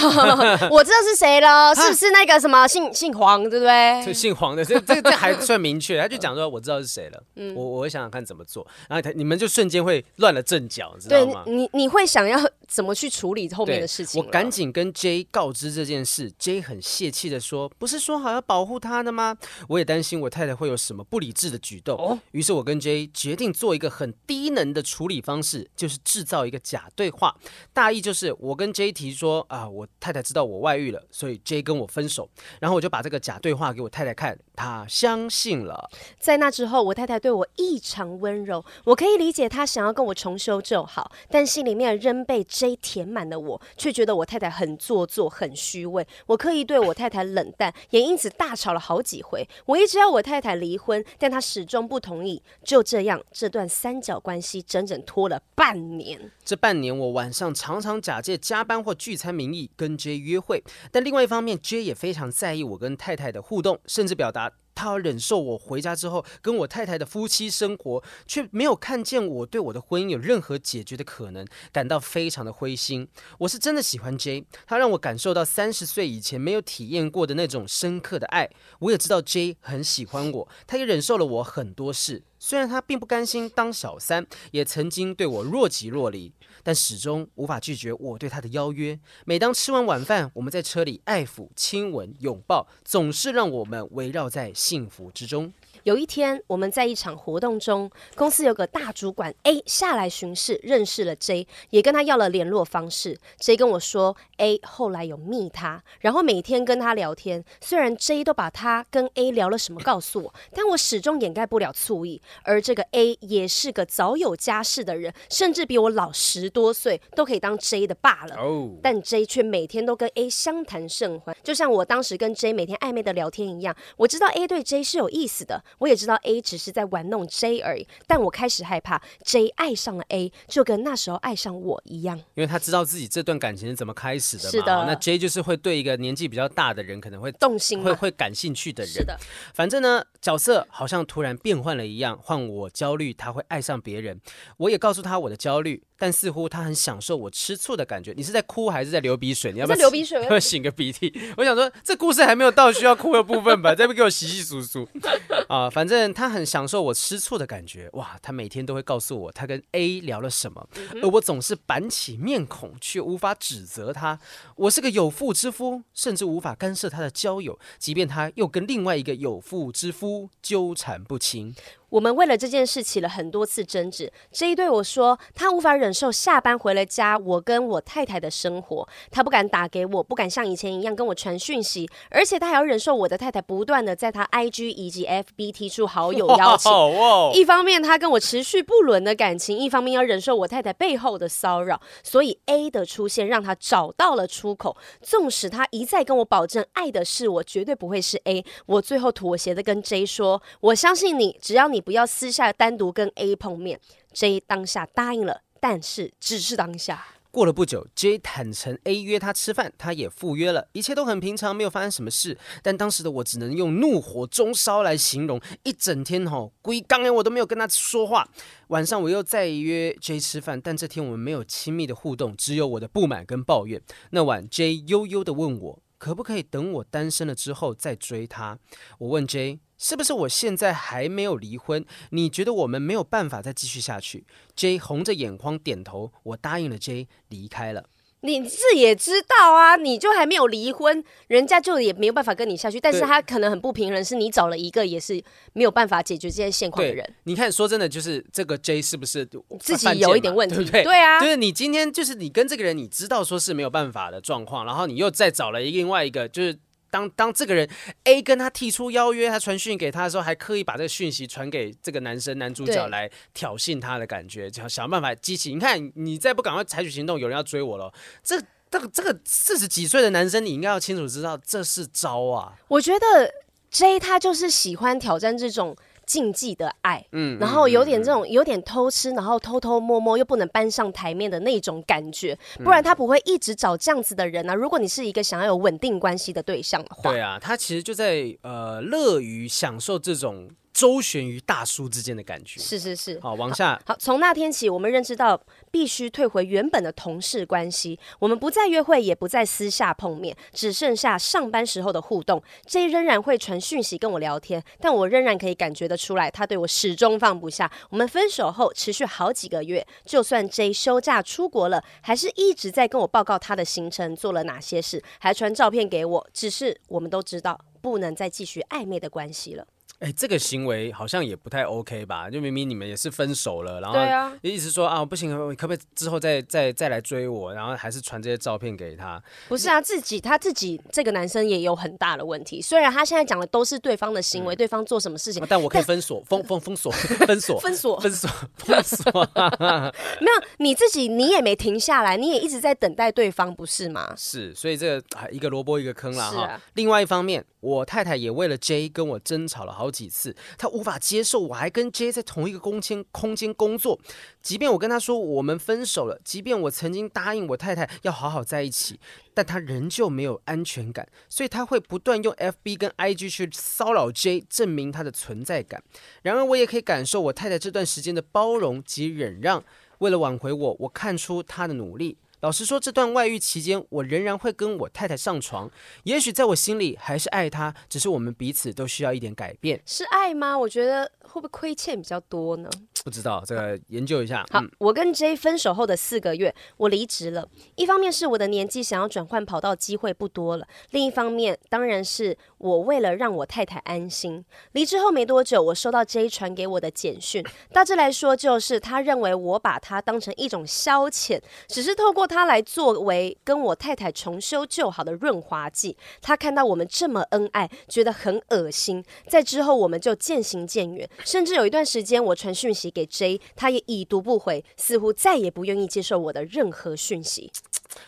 我知道是谁了，是不是那个什么姓姓黄，对不对？是姓黄的，这这这还算明确。他就讲说，我知道是谁了。嗯，我我会想想看怎么做，然后他你们就瞬间会乱了阵脚，知道吗？你你会想要怎么去处理后面的事情？我赶紧跟 J 告知这件事，J 很泄气的说：“不是说好要保护他的吗？”我也担心我太太会有什么不理智的举动。哦，于是我跟 J 决定做一个很低能的处理方式，就是制造一个假对话。大意就是我跟 J 提说啊，我太太知道我。外遇了，所以 J 跟我分手，然后我就把这个假对话给我太太看，她相信了。在那之后，我太太对我异常温柔，我可以理解她想要跟我重修旧好，但心里面仍被 J 填满了我，却觉得我太太很做作、很虚伪。我刻意对我太太冷淡，也因此大吵了好几回。我一直要我太太离婚，但她始终不同意。就这样，这段三角关系整整拖了半年。这半年，我晚上常常假借加班或聚餐名义跟 J 约会，但另外一方面，J 也非常在意我跟太太的互动，甚至表达他要忍受我回家之后跟我太太的夫妻生活，却没有看见我对我的婚姻有任何解决的可能，感到非常的灰心。我是真的喜欢 J，他让我感受到三十岁以前没有体验过的那种深刻的爱。我也知道 J 很喜欢我，他也忍受了我很多事。虽然他并不甘心当小三，也曾经对我若即若离，但始终无法拒绝我对他的邀约。每当吃完晚饭，我们在车里爱抚、亲吻、拥抱，总是让我们围绕在幸福之中。有一天，我们在一场活动中，公司有个大主管 A 下来巡视，认识了 J，也跟他要了联络方式。J 跟我说，A 后来有密他，然后每天跟他聊天。虽然 J 都把他跟 A 聊了什么告诉我，但我始终掩盖不了醋意。而这个 A 也是个早有家室的人，甚至比我老十多岁，都可以当 J 的爸了。Oh. 但 J 却每天都跟 A 相谈甚欢，就像我当时跟 J 每天暧昧的聊天一样。我知道 A 对 J 是有意思的。我也知道 A 只是在玩弄 J 而已，但我开始害怕 J 爱上了 A，就跟那时候爱上我一样。因为他知道自己这段感情是怎么开始的嘛。是的。那 J 就是会对一个年纪比较大的人可能会动心，会会感兴趣的人。是的。反正呢，角色好像突然变换了一样，换我焦虑他会爱上别人，我也告诉他我的焦虑。但似乎他很享受我吃醋的感觉。你是在哭还是在流鼻水？你要不要流鼻水？要不要擤个鼻涕？我想说，这故事还没有到需要哭的部分吧？再不给我洗洗簌簌 啊！反正他很享受我吃醋的感觉。哇，他每天都会告诉我他跟 A 聊了什么，而我总是板起面孔，却无法指责他。我是个有妇之夫，甚至无法干涉他的交友，即便他又跟另外一个有妇之夫纠缠不清。我们为了这件事起了很多次争执。J 对我说，他无法忍受下班回了家，我跟我太太的生活。他不敢打给我，不敢像以前一样跟我传讯息，而且他还要忍受我的太太不断的在他 IG 以及 FB 提出好友邀请。一方面他跟我持续不伦的感情，一方面要忍受我太太背后的骚扰。所以 A 的出现让他找到了出口。纵使他一再跟我保证爱的是我，绝对不会是 A。我最后妥协的跟 J 说，我相信你，只要你。不要私下单独跟 A 碰面，J 当下答应了，但是只是当下。过了不久，J 坦承 A 约他吃饭，他也赴约了，一切都很平常，没有发生什么事。但当时的我只能用怒火中烧来形容，一整天哈，归刚连我都没有跟他说话。晚上我又再约 J 吃饭，但这天我们没有亲密的互动，只有我的不满跟抱怨。那晚 J 悠悠地问我，可不可以等我单身了之后再追他？我问 J。是不是我现在还没有离婚？你觉得我们没有办法再继续下去？J 红着眼眶点头，我答应了 J，离开了。你是也知道啊，你就还没有离婚，人家就也没有办法跟你下去。但是他可能很不平衡，是你找了一个也是没有办法解决这些现况的人。你看，说真的，就是这个 J 是不是自己有一点问题？对不对？对啊，就是你今天就是你跟这个人，你知道说是没有办法的状况，然后你又再找了另外一个，就是。当当这个人 A 跟他提出邀约，他传讯给他的时候，还刻意把这个讯息传给这个男生男主角来挑衅他的感觉，想想办法激起。你看，你再不赶快采取行动，有人要追我了。这这个这个四十几岁的男生，你应该要清楚知道这是招啊。我觉得 J 他就是喜欢挑战这种。禁忌的爱，嗯，然后有点这种有点偷吃，然后偷偷摸摸又不能搬上台面的那种感觉，不然他不会一直找这样子的人啊。如果你是一个想要有稳定关系的对象的话，对啊，他其实就在呃乐于享受这种。周旋于大叔之间的感觉，是是是。好，往下。好，从那天起，我们认识到必须退回原本的同事关系。我们不再约会，也不再私下碰面，只剩下上班时候的互动。J 仍然会传讯息跟我聊天，但我仍然可以感觉得出来，他对我始终放不下。我们分手后持续好几个月，就算 J 休假出国了，还是一直在跟我报告他的行程，做了哪些事，还传照片给我。只是我们都知道，不能再继续暧昧的关系了。哎，这个行为好像也不太 OK 吧？就明明你们也是分手了，然后一直说啊，啊不行，可不可以之后再再再来追我？然后还是传这些照片给他？不是啊，自己他自己这个男生也有很大的问题。虽然他现在讲的都是对方的行为，嗯、对方做什么事情，但我可以 封锁、封封封锁、分锁、分锁、分锁、封锁。没有，你自己你也没停下来，你也一直在等待对方，不是吗？是，所以这个一个萝卜一个坑啦哈。啊、另外一方面，我太太也为了 J 跟我争吵了好几次，他无法接受我还跟 J 在同一个空间空间工作，即便我跟他说我们分手了，即便我曾经答应我太太要好好在一起，但他仍旧没有安全感，所以他会不断用 FB 跟 IG 去骚扰 J，证明他的存在感。然而我也可以感受我太太这段时间的包容及忍让，为了挽回我，我看出他的努力。老实说，这段外遇期间，我仍然会跟我太太上床。也许在我心里还是爱她，只是我们彼此都需要一点改变。是爱吗？我觉得会不会亏欠比较多呢？不知道，这个研究一下。好，嗯、我跟 J 分手后的四个月，我离职了。一方面是我的年纪想要转换跑道机会不多了，另一方面当然是我为了让我太太安心。离职后没多久，我收到 J 传给我的简讯，大致来说就是他认为我把他当成一种消遣，只是透过他来作为跟我太太重修旧好的润滑剂。他看到我们这么恩爱，觉得很恶心。在之后我们就渐行渐远，甚至有一段时间我传讯息。给 J，他也已读不回，似乎再也不愿意接受我的任何讯息。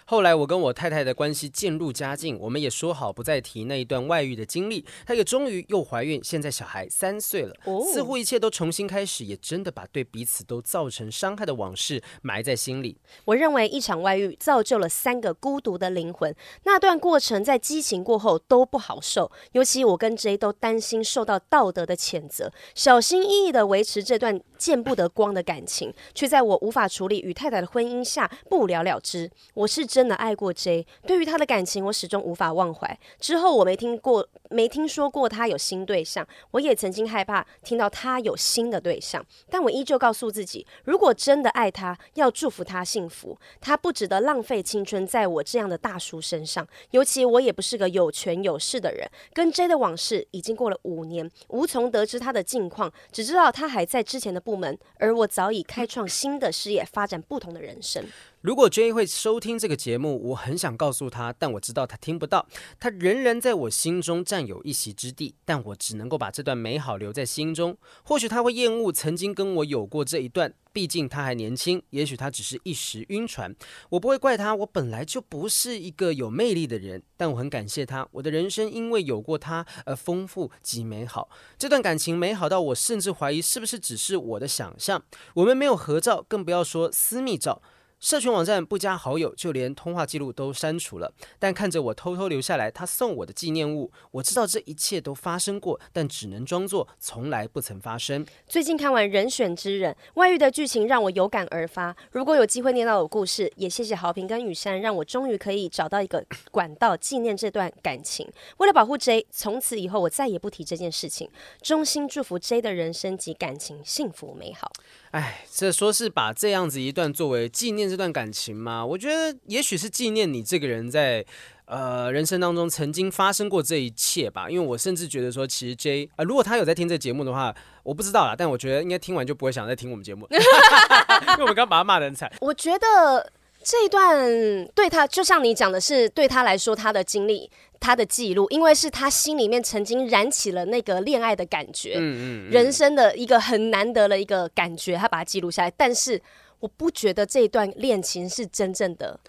后来我跟我太太的关系渐入佳境，我们也说好不再提那一段外遇的经历。她也终于又怀孕，现在小孩三岁了，哦、似乎一切都重新开始，也真的把对彼此都造成伤害的往事埋在心里。我认为一场外遇造就了三个孤独的灵魂，那段过程在激情过后都不好受，尤其我跟 J 都担心受到道德的谴责，小心翼翼的维持这段见不得光的感情，却在我无法处理与太太的婚姻下不了了之。我是真的爱过 J，对于他的感情，我始终无法忘怀。之后我没听过，没听说过他有新对象，我也曾经害怕听到他有新的对象，但我依旧告诉自己，如果真的爱他，要祝福他幸福。他不值得浪费青春在我这样的大叔身上，尤其我也不是个有权有势的人。跟 J 的往事已经过了五年，无从得知他的近况，只知道他还在之前的部门，而我早已开创新的事业，发展不同的人生。如果 J 会收听这个节目，我很想告诉他，但我知道他听不到。他仍然在我心中占有一席之地，但我只能够把这段美好留在心中。或许他会厌恶曾经跟我有过这一段，毕竟他还年轻。也许他只是一时晕船，我不会怪他。我本来就不是一个有魅力的人，但我很感谢他。我的人生因为有过他而丰富及美好。这段感情美好到我甚至怀疑是不是只是我的想象。我们没有合照，更不要说私密照。社群网站不加好友，就连通话记录都删除了。但看着我偷偷留下来他送我的纪念物，我知道这一切都发生过，但只能装作从来不曾发生。最近看完《人选之人》，外遇的剧情让我有感而发。如果有机会念到我故事，也谢谢豪平跟雨珊，让我终于可以找到一个 管道纪念这段感情。为了保护 J，从此以后我再也不提这件事情。衷心祝福 J 的人生及感情幸福美好。哎，这说是把这样子一段作为纪念这段感情吗？我觉得也许是纪念你这个人在呃人生当中曾经发生过这一切吧。因为我甚至觉得说，其实 J 啊、如果他有在听这节目的话，我不知道啦，但我觉得应该听完就不会想再听我们节目，因为我们刚把他骂得很惨。我觉得这一段对他，就像你讲的是，对他来说，他的经历。他的记录，因为是他心里面曾经燃起了那个恋爱的感觉，嗯嗯，嗯，人生的一个很难得的一个感觉，他把它记录下来。但是我不觉得这一段恋情是真正的。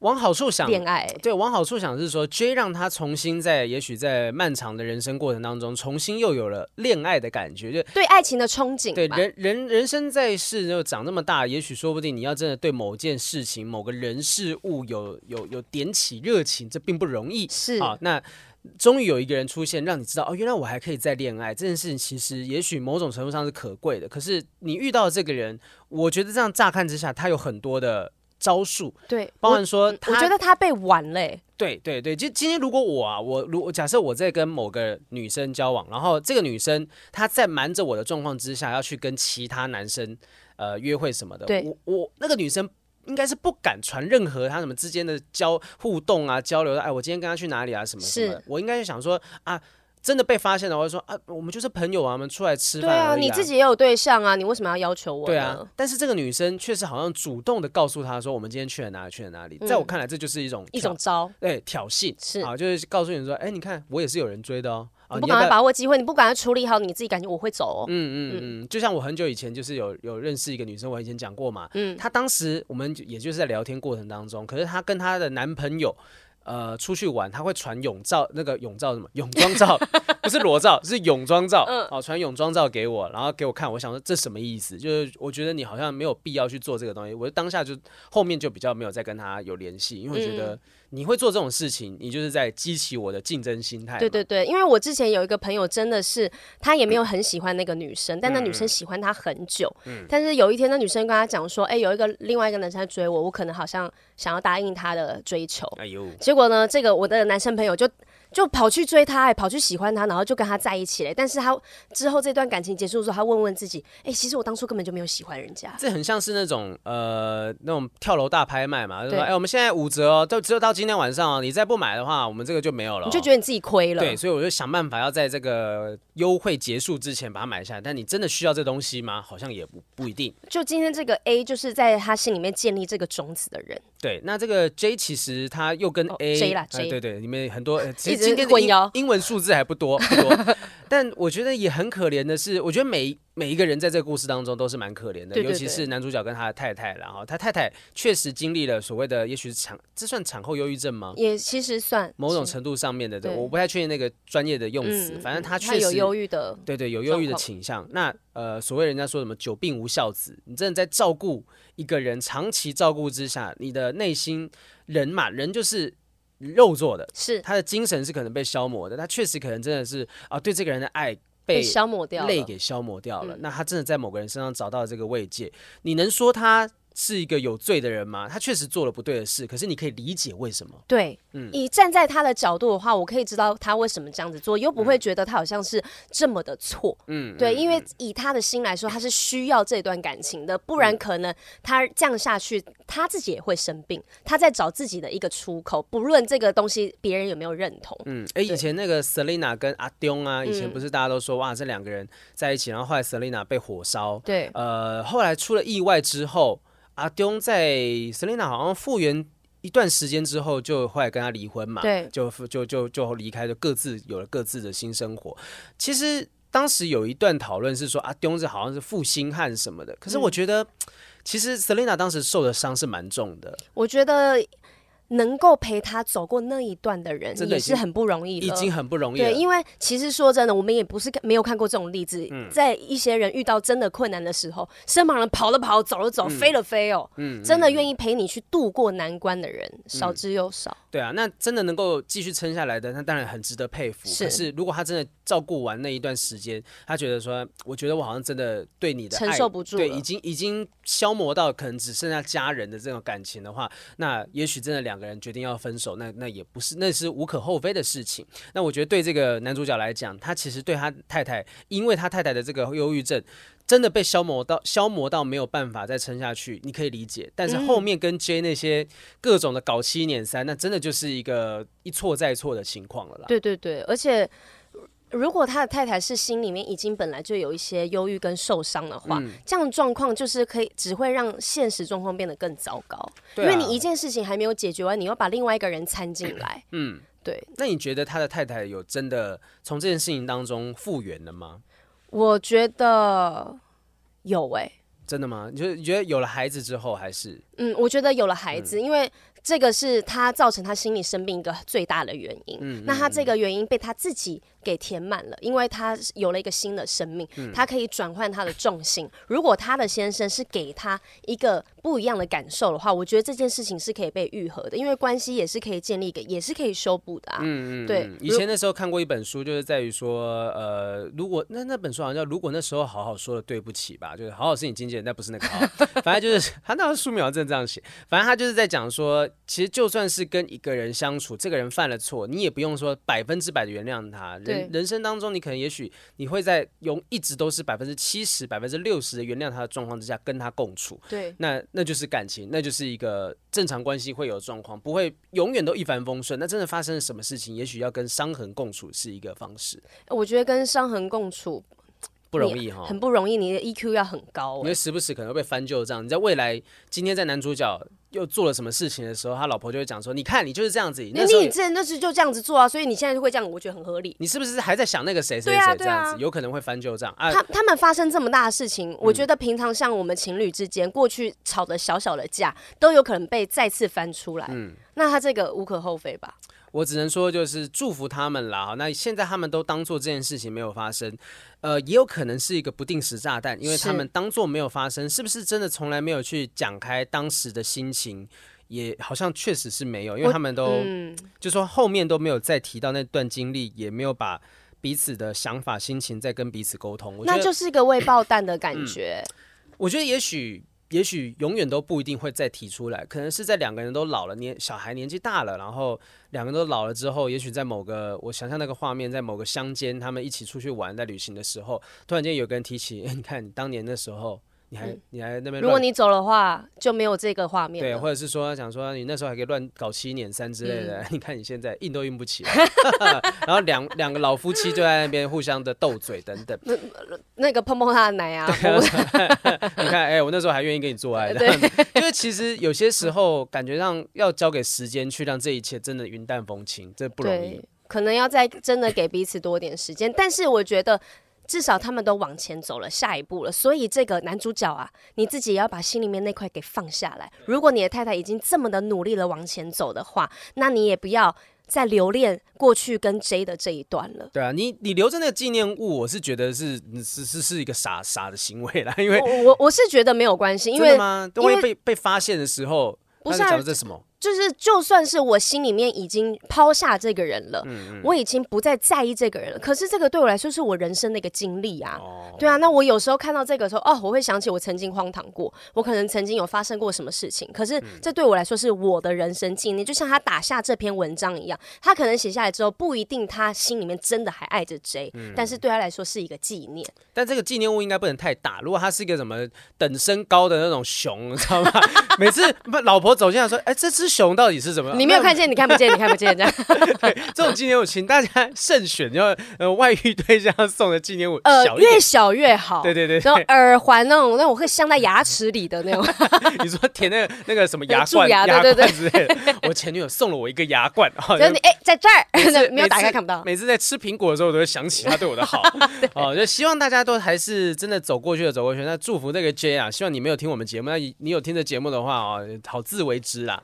往好处想，恋爱对，往好处想是说，J 让他重新在，也许在漫长的人生过程当中，重新又有了恋爱的感觉，就对爱情的憧憬。对人人人生在世就长那么大，也许说不定你要真的对某件事情、某个人事物有有有点起热情，这并不容易。是啊，那终于有一个人出现，让你知道哦，原来我还可以再恋爱这件事情，其实也许某种程度上是可贵的。可是你遇到的这个人，我觉得这样乍看之下，他有很多的。招数对，包含说他，我觉得他被玩嘞。对对对，就今天如果我啊，我如果假设我在跟某个女生交往，然后这个女生她在瞒着我的状况之下要去跟其他男生呃约会什么的，对，我我那个女生应该是不敢传任何他什么之间的交互动啊交流的，哎，我今天跟她去哪里啊什么什么，是我应该是想说啊。真的被发现了，我就说啊，我们就是朋友啊，我们出来吃饭啊。对啊，你自己也有对象啊，你为什么要要求我？对啊，但是这个女生确实好像主动的告诉他说，我们今天去了哪里，去了哪里。在我看来，这就是一种一种招，对，挑衅是啊，就是告诉你说，哎，你看我也是有人追的哦。你不赶快把握机会，你不赶快处理好你自己感觉，我会走哦。嗯嗯嗯，就像我很久以前就是有有认识一个女生，我以前讲过嘛。嗯，她当时我们也就是在聊天过程当中，可是她跟她的男朋友。呃，出去玩他会传泳照，那个泳照什么泳装照，不是裸照，是泳装照。嗯，哦，传泳装照给我，然后给我看，我想说这什么意思？就是我觉得你好像没有必要去做这个东西。我当下就后面就比较没有再跟他有联系，因为我觉得你会做这种事情，你就是在激起我的竞争心态。对对对，因为我之前有一个朋友，真的是他也没有很喜欢那个女生，嗯、但那女生喜欢他很久。嗯，但是有一天那女生跟他讲说，哎、欸，有一个另外一个男生在追我，我可能好像想要答应他的追求。哎呦。结果呢，这个我的男生朋友就就跑去追他，跑去喜欢他，然后就跟他在一起了。但是他之后这段感情结束的时候，他问问自己，哎、欸，其实我当初根本就没有喜欢人家。这很像是那种呃那种跳楼大拍卖嘛，就是说，哎、欸，我们现在五折哦，都只有到今天晚上哦，你再不买的话，我们这个就没有了、哦。你就觉得你自己亏了。对，所以我就想办法要在这个优惠结束之前把它买下来。但你真的需要这东西吗？好像也不不一定。就今天这个 A 就是在他心里面建立这个种子的人。对，那这个 J 其实它又跟 A、哦、J 啦，J、呃、对对，里面很多，其实今天的英英文数字还不多不多，但我觉得也很可怜的是，我觉得每每一个人在这个故事当中都是蛮可怜的，对对对，尤其是男主角跟他的太太，然后他太太确实经历了所谓的，也许是产，这算产后忧郁症吗？也其实算某种程度上面的，对，我不太确定那个专业的用词，嗯、反正他确实有忧郁的，对对，有忧郁的倾向。那呃，所谓人家说什么“久病无孝子”，你真的在照顾一个人，长期照顾之下，你的内心人嘛，人就是肉做的，是他的精神是可能被消磨的，他确实可能真的是啊，对这个人的爱被，消磨掉，泪给消磨掉了。那他真的在某个人身上找到了这个慰藉，你能说他？是一个有罪的人吗？他确实做了不对的事，可是你可以理解为什么？对，嗯，以站在他的角度的话，我可以知道他为什么这样子做，又不会觉得他好像是这么的错。嗯，对，因为以他的心来说，他是需要这段感情的，不然可能他这样下去，他自己也会生病。他在找自己的一个出口，不论这个东西别人有没有认同。嗯，哎、欸，以前那个 Selina 跟阿东啊，以前不是大家都说、嗯、哇，这两个人在一起，然后后来 Selina 被火烧，对，呃，后来出了意外之后。阿东在 Selina 好像复原一段时间之后，就后来跟他离婚嘛，对，就就就就离开，就各自有了各自的新生活。其实当时有一段讨论是说，阿东是好像是负心汉什么的，可是我觉得，嗯、其实 Selina 当时受的伤是蛮重的。我觉得能够陪他走过那一段的人，也是很不容易的，已经很不容易了。对，因为其实说真的，我们也不是没有看过这种例子，嗯、在一些人遇到真的困难的时候，身旁人跑了跑，走了走，嗯、飞了飞哦，嗯，真的愿意陪你去度过难关的人，嗯、少之又少。对啊，那真的能够继续撑下来的，那当然很值得佩服。是，可是如果他真的照顾完那一段时间，他觉得说，我觉得我好像真的对你的爱承受不住，对，已经已经消磨到可能只剩下家人的这种感情的话，那也许真的两个人决定要分手，那那也不是，那是无可厚非的事情。那我觉得对这个男主角来讲，他其实对他太太，因为他太太的这个忧郁症，真的被消磨到消磨到没有办法再撑下去，你可以理解。但是后面跟 J 那些各种的搞七捻三，那真的就是一个一错再错的情况了啦。对对对，而且。如果他的太太是心里面已经本来就有一些忧郁跟受伤的话，嗯、这样的状况就是可以只会让现实状况变得更糟糕。因为你一件事情还没有解决完，你又把另外一个人掺进来。嗯，对。那你觉得他的太太有真的从这件事情当中复原了吗？我觉得有诶、欸。真的吗？你觉得你觉得有了孩子之后还是？嗯，我觉得有了孩子，嗯、因为。这个是他造成他心理生病一个最大的原因。嗯，那他这个原因被他自己给填满了，因为他有了一个新的生命，嗯、他可以转换他的重心。如果他的先生是给他一个不一样的感受的话，我觉得这件事情是可以被愈合的，因为关系也是可以建立一个，也是可以修补的啊。嗯嗯，对。以前那时候看过一本书，就是在于说，呃，如果那那本书好像叫《如果那时候好好说了对不起》吧，就是好好是你经纪人，但不是那个好，反正就是他那个书名正这样写，反正他就是在讲说。其实就算是跟一个人相处，这个人犯了错，你也不用说百分之百的原谅他。人人生当中，你可能也许你会在用一直都是百分之七十、百分之六十的原谅他的状况之下跟他共处。对，那那就是感情，那就是一个正常关系会有状况，不会永远都一帆风顺。那真的发生了什么事情，也许要跟伤痕共处是一个方式。我觉得跟伤痕共处。不容易哈，很不容易，你的 EQ 要很高，欸，因为时不时可能会被翻旧账。你在未来今天在男主角又做了什么事情的时候，他老婆就会讲说：“你看，你就是这样子。那”那你之前那是就这样子做啊，所以你现在就会这样，我觉得很合理。你是不是还在想那个谁谁谁这样子？啊啊，有可能会翻旧账啊。他他们发生这么大的事情，我觉得平常像我们情侣之间过去吵的小小的架，都有可能被再次翻出来。嗯，那他这个无可厚非吧？我只能说，就是祝福他们啦。那现在他们都当做这件事情没有发生，呃，也有可能是一个不定时炸弹，因为他们当做没有发生，是，是不是真的从来没有去讲开当时的心情？也好像确实是没有，因为他们都、嗯、就说后面都没有再提到那段经历，也没有把彼此的想法、心情再跟彼此沟通。那就是一个未爆弹的感觉。嗯、我觉得也许。也许永远都不一定会再提出来，可能是在两个人都老了，年小孩年纪大了，然后两个人都老了之后，也许在某个我想象那个画面，在某个乡间，他们一起出去玩，在旅行的时候，突然间有个人提起，欸，你看当年的时候。你还你还那边，如果你走的话，就没有这个画面。对，或者是说想说你那时候还可以乱搞七捻三之类的，嗯、你看你现在硬都硬不起来。然后两两个老夫妻就在那边互相的斗嘴等等。那那个碰碰他的奶啊，你看，哎、欸，我那时候还愿意跟你做爱。对，就是其实有些时候感觉上要交给时间去让这一切真的云淡风轻，这不容易。可能要再真的给彼此多点时间，但是我觉得。至少他们都往前走了下一步了，所以这个男主角啊，你自己也要把心里面那块给放下来。如果你的太太已经这么的努力了往前走的话，那你也不要再留恋过去跟 J 的这一段了。对啊，你你留着那个纪念物，我是觉得是是是是一个傻傻的行为啦，因为我我我是觉得没有关系，因为吗？都会被被发现的时候，不是讲的这什么？就是，就算是我心里面已经抛下这个人了，嗯嗯、我已经不再在意这个人了。可是这个对我来说是我人生的一个经历啊，哦、对啊。那我有时候看到这个时候，哦，我会想起我曾经荒唐过，我可能曾经有发生过什么事情。可是这对我来说是我的人生经历，就像他打下这篇文章一样，他可能写下来之后不一定他心里面真的还爱着 J，、嗯、但是对他来说是一个纪念。但这个纪念物应该不能太大，如果他是一个什么等身高的那种熊，你知道吗？每次老婆走进来说，哎，这只熊到底是怎么？你没有看见，你看不见，你看不见，这样。对，这种纪念物，请大家慎 选，要呃外遇对象送的纪念物，呃越小越好。对对对，然后耳环那种，那种会镶在牙齿里的那种。你说填那个那个什么牙冠、牙冠之类的。我前女友送了我一个牙冠，就是你哎，在这儿，没有打开看不到。每次在吃苹果的时候，我都会想起他对我的好。哦，就希望大家都还是真的走过去的走过去。那祝福那个 J 啊，希望你没有听我们节目，那你有听这节目的话哦，好自为之啦。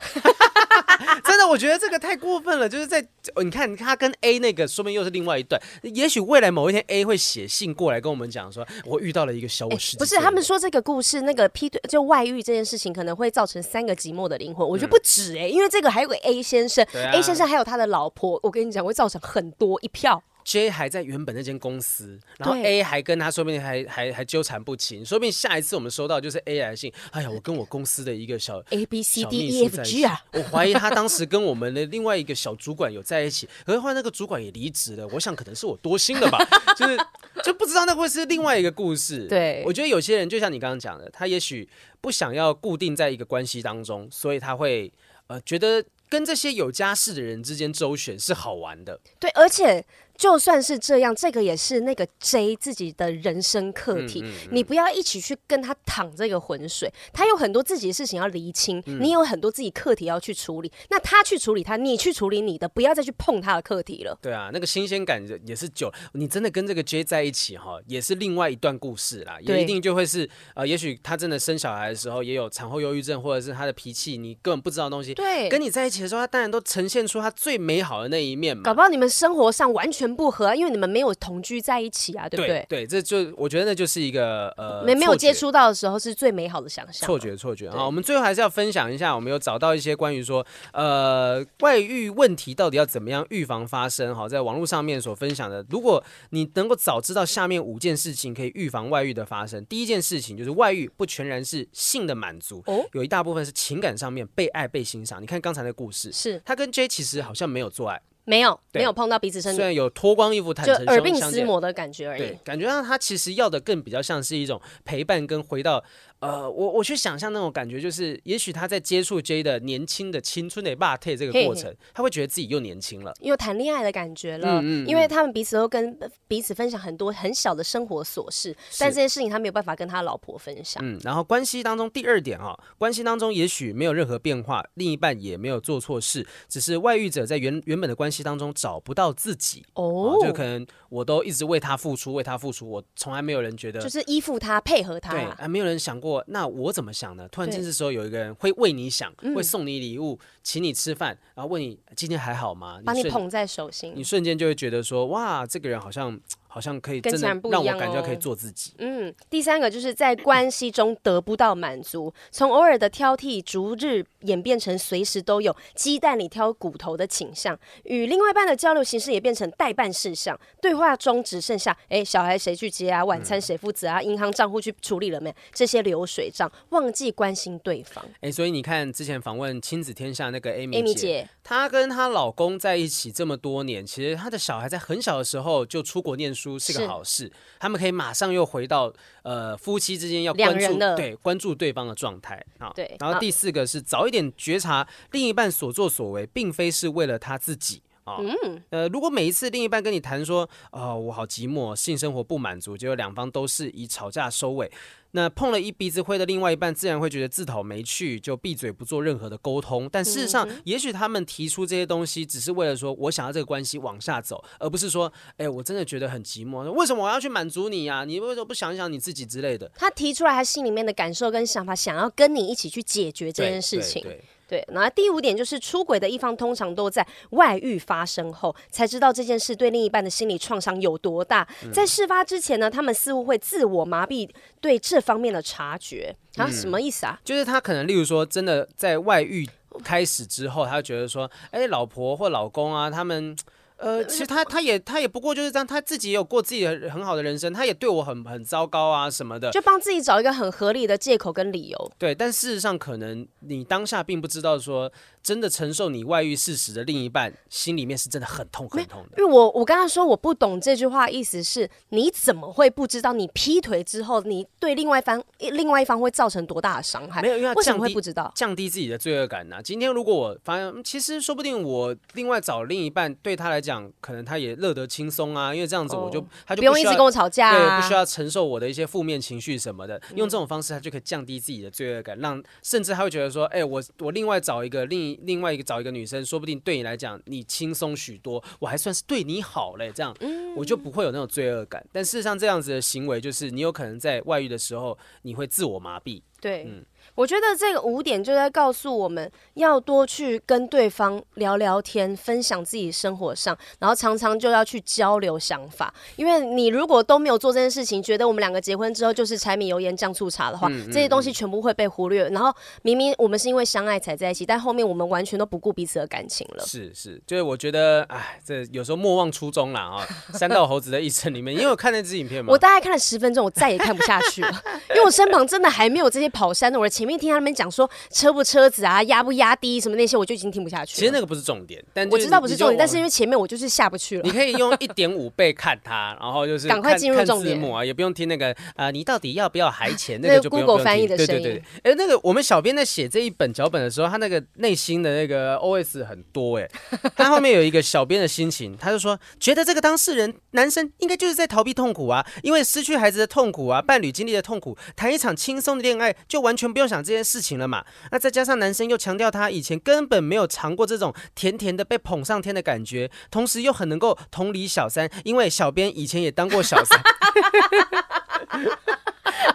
真的，我觉得这个太过分了。就是在你看他跟 A 那个，说不定又是另外一段。也许未来某一天 A 会写信过来跟我们讲说，我遇到了一个小我十几岁。不是，他们说这个故事，那个劈腿就外遇这件事情，可能会造成三个寂寞的灵魂。我觉得不止哎、欸，因为这个还有个 A 先生、啊、，A 先生还有他的老婆。我跟你讲，会造成很多一票。J 还在原本那间公司，然后 A 还跟他说不定还还还纠缠不清，说不定下一次我们收到就是 A 来信，哎呀，我跟我公司的一个小 A B C D E F G 啊，我怀疑他当时跟我们的另外一个小主管有在一起，可是后来那个主管也离职了，我想可能是我多心了吧，就是就不知道那会是另外一个故事。对，我觉得有些人就像你刚刚讲的，他也许不想要固定在一个关系当中，所以他会呃觉得跟这些有家室的人之间周旋是好玩的。对，而且。就算是这样，这个也是那个 J 自己的人生课题。嗯嗯嗯、你不要一起去跟他淌这个浑水，他有很多自己的事情要厘清，嗯、你有很多自己课题要去处理。那他去处理他，你去处理你的，不要再去碰他的课题了。对啊，那个新鲜感也是久。你真的跟这个 J 在一起哈，也是另外一段故事啦。也一定就会是呃，也许他真的生小孩的时候也有产后忧郁症，或者是他的脾气你根本不知道东西。对，跟你在一起的时候，他当然都呈现出他最美好的那一面嘛。搞不好你们生活上完全不合，因为你们。没有同居在一起啊，对不对？对，对，这就我觉得那就是一个呃，没没有接触到的时候是最美好的想象。错觉，错觉啊！我们最后还是要分享一下，我们有找到一些关于说呃外遇问题到底要怎么样预防发生。哈，在网络上面所分享的，如果你能够早知道下面五件事情可以预防外遇的发生，第一件事情就是外遇不全然是性的满足，哦，有一大部分是情感上面被爱、被欣赏。你看刚才的故事，是他跟 J 其实好像没有做爱。没有，没有碰到彼此身体，虽然有脱光衣服坦诚相见，就耳鬓厮磨的感觉而已。对，感觉上他其实要的更比较像是一种陪伴，跟回到。呃，我我去想象那种感觉，就是也许他在接触 J 的年轻的青春的霸退这个过程，嘿嘿他会觉得自己又年轻了，又谈恋爱的感觉了。嗯嗯，因为他们彼此都跟彼此分享很多很小的生活琐事，但这些事情他没有办法跟他老婆分享。嗯，然后关系当中第二点啊，关系当中也许没有任何变化，另一半也没有做错事，只是外遇者在原原本的关系当中找不到自己。哦，就可能我都一直为他付出，为他付出，我从来没有人觉得就是依附他，配合他，对，还没有人想过那我怎么想呢？突然间这时候有一个人会为你想，会送你礼物，请你吃饭，然后问你今天还好吗？把你捧在手心，你瞬间就会觉得说，哇，这个人好像。好像可以真的让我感觉可以做自己。哦。嗯，第三个就是在关系中得不到满足，从偶尔的挑剔，逐日演变成随时都有鸡蛋里挑骨头的倾向。与另外一半的交流形式也变成待办事项，对话中只剩下哎，小孩谁去接啊？晚餐谁负责啊？银行账户去处理了没？这些流水账，忘记关心对方。哎，所以你看之前访问亲子天下那个 Amy 姐，她跟她老公在一起这么多年，其实她的小孩在很小的时候就出国念书。是个好事，他们可以马上又回到呃夫妻之间要关注对关注对方的状态啊。对，然后第四个是早一点觉察另一半所作所为，并非是为了他自己啊。嗯，呃，如果每一次另一半跟你谈说，哦，我好寂寞，性生活不满足，结果两方都是以吵架收尾。那碰了一鼻子灰的另外一半，自然会觉得自讨没趣，就闭嘴不做任何的沟通。但事实上，嗯、也许他们提出这些东西，只是为了说我想要这个关系往下走，而不是说，哎、欸，我真的觉得很寂寞，为什么我要去满足你呀、啊？你为什么不想一想你自己之类的？他提出来他心里面的感受跟想法，想要跟你一起去解决这件事情。对，然后第五点就是出轨的一方通常都在外遇发生后才知道这件事对另一半的心理创伤有多大。嗯、在事发之前呢，他们似乎会自我麻痹对这方面的察觉。啊，什么意思啊？就是他可能，例如说，真的在外遇开始之后，他就觉得说，哎，老婆或老公啊，他们。呃，其实他他也他也不过就是这样，他自己也有过自己的很好的人生，他也对我很很糟糕啊什么的，就帮自己找一个很合理的借口跟理由。对，但事实上可能你当下并不知道说。真的承受你外遇事实的另一半，心里面是真的很痛很痛的。因为我我刚刚说我不懂这句话，意思是你怎么会不知道你劈腿之后，你对另外一方另外一方会造成多大的伤害？没有，因为他为什么会不知道？降低自己的罪恶感呢、啊？今天如果我发现，其实说不定我另外找另一半，对他来讲，可能他也乐得轻松啊，因为这样子我就、哦、他就不，不用一直跟我吵架、啊，对，不需要承受我的一些负面情绪什么的。用这种方式，他就可以降低自己的罪恶感，让甚至他会觉得说，哎、欸，我我另外找一个另另外一个找一个。女生说不定对你来讲，你轻松许多，我还算是对你好嘞，这样我就不会有那种罪恶感。但事实上，这样子的行为就是你有可能在外遇的时候，你会自我麻痹。对，嗯，我觉得这个五点就在告诉我们要多去跟对方聊聊天，分享自己生活上，然后常常就要去交流想法。因为你如果都没有做这件事情，觉得我们两个结婚之后就是柴米油盐酱醋茶的话，嗯嗯嗯，这些东西全部会被忽略。然后明明我们是因为相爱才在一起，但后面我们完全都不顾彼此的感情了。是是，就是我觉得，哎，这有时候莫忘初衷啦啊！三道猴子的一生里面，因为我看那支影片嘛，我大概看了十分钟，我再也看不下去了，因为我身旁真的还没有这些跑山的，我的前面听他们讲说。车不车子啊，压不压低什么那些，我就已经听不下去了。其实那个不是重点，但我知道不是重点，但是因为前面我就是下不去了。你可以用一点五倍看它，然后就是赶快进入重点啊，也不用听那个啊、呃，你到底要不要还钱？那个就不用 Google 翻译的声音。对对对，哎，那个我们小编在写这一本脚本的时候，他那个内心的那个 OS 很多哎，他后面有一个小编的心情，他就说觉得这个当事人男生应该就是在逃避痛苦啊，因为失去孩子的痛苦啊，伴侣经历的痛苦，谈一场轻松的恋爱就完全不用想这件事情了嘛。那再加上。男生又强调他以前根本没有尝过这种甜甜的被捧上天的感觉，同时又很能够同理小三，因为小编以前也当过小三。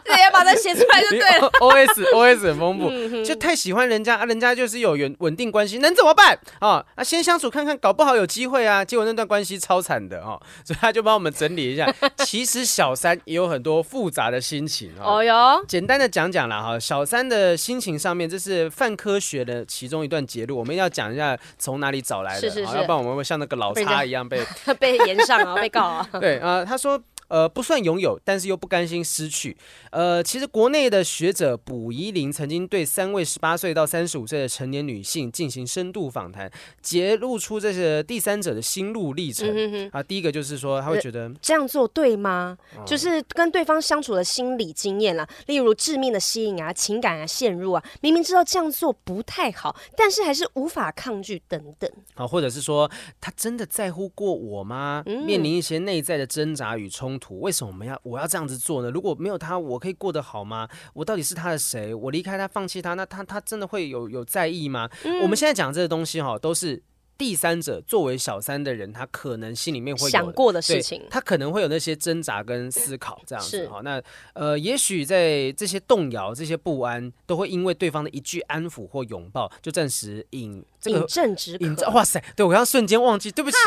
直接把它写出来就对了。O S O S 很丰富，就太喜欢人家啊，人家就是有稳稳定关系，能怎么办啊？啊，先相处看看，搞不好有机会啊。结果那段关系超惨的哦，所以他就帮我们整理一下。其实小三也有很多复杂的心情哦哟，简单的讲讲啦哈。小三的心情上面，这是泛科学的其中一段节录，我们要讲一下从哪里找来的，是是是，要不然我们会像那个老差一样被 被延上啊，被告啊。对啊，他说。呃，不算拥有，但是又不甘心失去。呃，其实国内的学者卜宜玲曾经对三位十八岁到三十五岁的成年女性进行深度访谈，揭露出这些第三者的心路历程。啊，第一个就是说，他会觉得这样做对吗？哦、就是跟对方相处的心理经验啦，例如致命的吸引啊、情感啊、陷入啊，明明知道这样做不太好，但是还是无法抗拒等等。啊，或者是说，他真的在乎过我吗？嗯、面临一些内在的挣扎与冲突。为什么我们要我要这样子做呢？如果没有他，我可以过得好吗？我到底是他的谁？我离开他，放弃他，那他他真的会有有在意吗？嗯、我们现在讲这个东西哈，都是。第三者作为小三的人，他可能心里面会有想过的事情，他可能会有那些挣扎跟思考，这样子哈。那呃，也许在这些动摇、这些不安，都会因为对方的一句安抚或拥抱，就暂时饮这个饮鸩止渴。哇塞，对我刚刚瞬间忘记，对不起，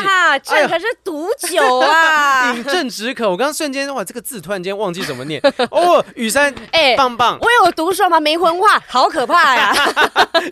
这可是毒酒啊！饮鸩止渴，我刚刚瞬间哇，这个字突然间忘记怎么念 哦。雨山，哎，棒棒，我有毒手吗？没文化，好可怕呀！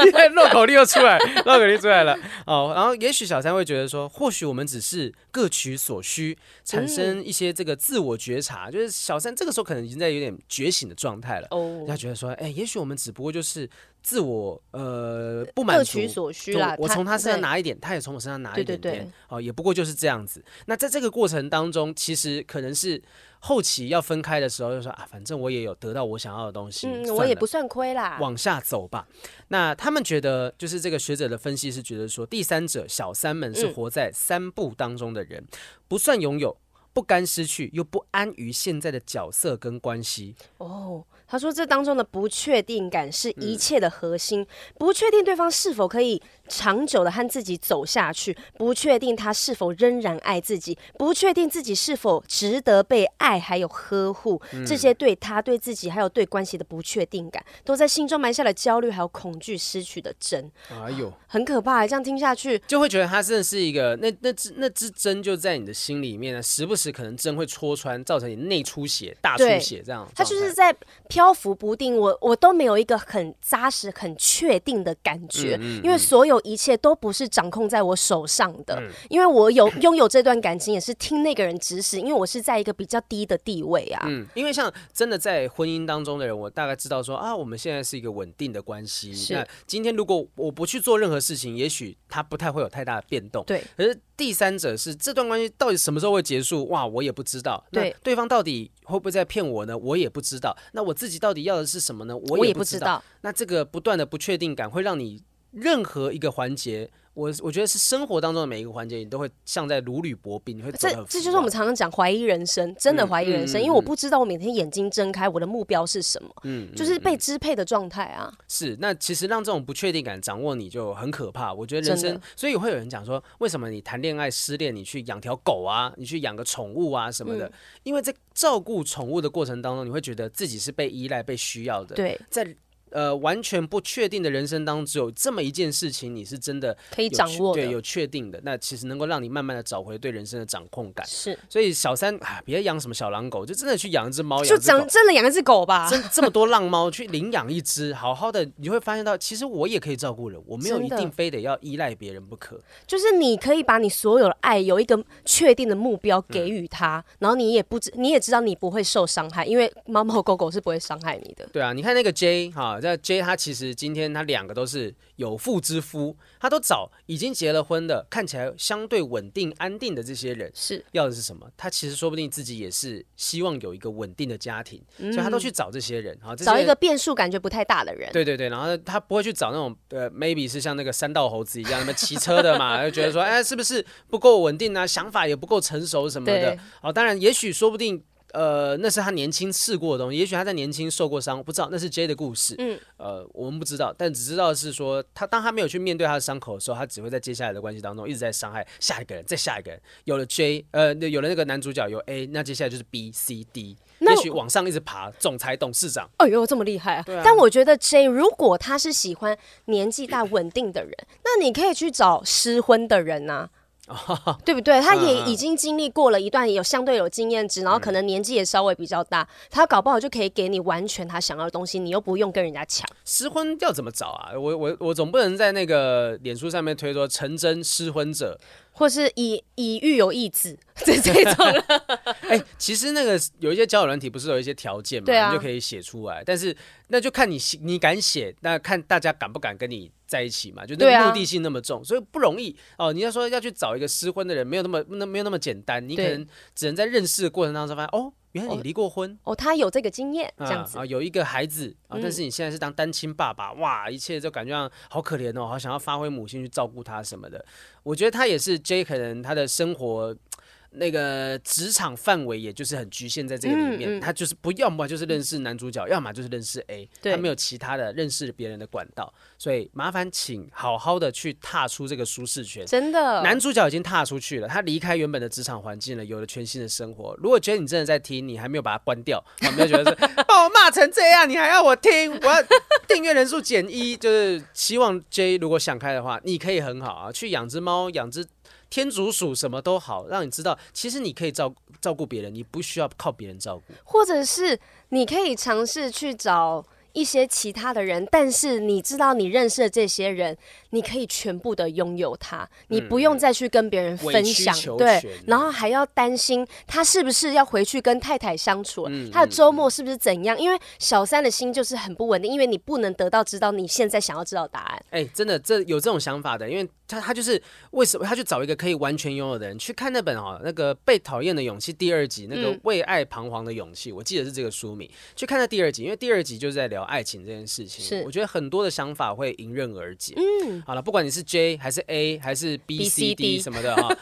你看绕口令又出来，绕口令出来了哦，然后。也许小三会觉得说，或许我们只是各取所需，产生一些这个自我觉察，嗯、就是小三这个时候可能已经在有点觉醒的状态了。哦，他觉得说，哎，也许我们只不过就是自我呃不满足，各取所需啦。我从他身上拿一点，他也从我身上拿一点点。对对对。哦，也不过就是这样子。那在这个过程当中，其实可能是。后期要分开的时候，就说啊，反正我也有得到我想要的东西，嗯，我也不算亏啦，往下走吧。那他们觉得，就是这个学者的分析是觉得说，第三者小三们是活在三不当中的人，嗯、不算拥有，不甘失去，又不安于现在的角色跟关系。哦。他说：“这当中的不确定感是一切的核心，不确定对方是否可以长久的和自己走下去，不确定他是否仍然爱自己，不确定自己是否值得被爱还有呵护。这些对他、对自己还有对关系的不确定感，都在心中埋下了焦虑还有恐惧失去的针。哎呦，很可怕！这样听下去，就会觉得他真的是一个那那只那只针就在你的心里面呢，时不时可能针会戳穿，造成你内出血、大出血这样。他就是在。”漂浮不定，我我都没有一个很扎实、很确定的感觉，嗯嗯、因为所有一切都不是掌控在我手上的。嗯、因为我有 拥有这段感情，也是听那个人指使，因为我是在一个比较低的地位啊。嗯，因为像真的在婚姻当中的人，我大概知道说啊，我们现在是一个稳定的关系。是那今天如果我不去做任何事情，也许他不太会有太大的变动。对，可是第三者是这段关系到底什么时候会结束？哇，我也不知道。对，对方到底会不会在骗我呢？我也不知道。那我自己到底要的是什么呢？我也不知道。知道，那这个不断的不确定感会让你任何一个环节，我我觉得是生活当中的每一个环节，你都会像在如履薄冰，你会这这就是我们常常讲怀疑人生，真的怀疑人生，嗯嗯、因为我不知道我每天眼睛睁开，我的目标是什么，嗯，就是被支配的状态啊。是，那其实让这种不确定感掌握你就很可怕。我觉得人生，所以会有人讲说，为什么你谈恋爱失恋，你去养条狗啊，你去养个宠物啊什么的，嗯、因为在照顾宠物的过程当中，你会觉得自己是被依赖、被需要的。对，在呃完全不确定的人生当中，只有这么一件事情，你是真的可以掌握的，对，有确定的，那其实能够让你慢慢的找回对人生的掌控感。是，所以小三啊，别养什么小狼狗，就真的去养一只猫，就讲真的养一只狗吧。真这么多浪猫，去领养一只，好好的，你会发现到，其实我也可以照顾人，我没有一定非得要依赖别人不可。就是你可以把你所有的爱有一个确定的目标给予他，嗯、然后你也不知你也知道你不会受伤害，因为猫猫狗狗是不会伤害你的。对啊，你看那个 J 哈，这 J 他其实今天他两个都是有妇之夫，他都找已经结了婚的，看起来相对稳定安定的这些人，是要的是什么？他其实说不定自己也是希望有一个稳定的家庭，嗯、所以他都去找这些人啊，找一个变数感觉不太大的人。对对对，然后他不会去找那种呃，maybe 是像那个三道猴子一样那么骑车的嘛，就觉得说哎，是不是不够稳定啊？想法也不够成熟什么的。哦，当然，也许说不定。呃，那是他年轻试过的东西，也许他在年轻受过伤，不知道那是 J 的故事。嗯，呃，我们不知道，但只知道是说，他当他没有去面对他的伤口的时候，他只会在接下来的关系当中一直在伤害下一个人，再下一个人。有了 J，呃，有了那个男主角有 A，那接下来就是 B、C、D，也许往上一直爬，总裁、董事长。哎呦，这么厉害啊！但我觉得 J 如果他是喜欢年纪大稳定的人，那你可以去找失婚的人呐、啊。对不对？他也已经经历过了一段有相对有经验值，然后可能年纪也稍微比较大，他搞不好就可以给你完全他想要的东西，你又不用跟人家抢。失婚要怎么找啊？我我我总不能在那个脸书上面推说成真失婚者。或是以以育有意志，这 这种。哎、欸，其实那个有一些交友软体不是有一些条件嘛，对啊，你就可以写出来。但是那就看你你敢写，那看大家敢不敢跟你在一起嘛，就那个目的性那么重，啊、所以不容易哦。你要说要去找一个失婚的人，没有那么那没有那么简单，你可能只能在认识的过程当中发现哦。原来你离过婚哦，哦，他有这个经验，这样子啊，有一个孩子啊，但是你现在是当单亲爸爸，嗯、哇，一切就感觉上好可怜哦，好想要发挥母亲去照顾他什么的。我觉得他也是 J，可能他的生活。那个职场范围也就是很局限在这个里面，嗯嗯、他就是不要么就是认识男主角，嗯、要么就是认识 A，他没有其他的认识别人的管道，所以麻烦请好好的去踏出这个舒适圈。真的，男主角已经踏出去了，他离开原本的职场环境了，有了全新的生活。如果觉得你真的在听，你还没有把它关掉，我没有觉得是 把我骂成这样，你还要我听？我要订阅人数减一，就是希望 J 如果想开的话，你可以很好啊，去养只猫，养只。天竺鼠什么都好，让你知道，其实你可以照照顾别人，你不需要靠别人照顾，或者是你可以尝试去找。一些其他的人，但是你知道，你认识的这些人，你可以全部的拥有他，你不用再去跟别人分享，嗯、对，然后还要担心他是不是要回去跟太太相处，嗯、他的周末是不是怎样？因为小三的心就是很不稳定，因为你不能得到知道你现在想要知道答案。哎，真的，这有这种想法的，因为他他就是为什么他去找一个可以完全拥有的人去看那本哦，那个被讨厌的勇气第二集，那个为爱彷徨的勇气，嗯、我记得是这个书名，去看那第二集，因为第二集就是在聊。爱情这件事情，是我觉得很多的想法会迎刃而解。嗯，好了，不管你是 J 还是 A 还是 B C D 什么的啊。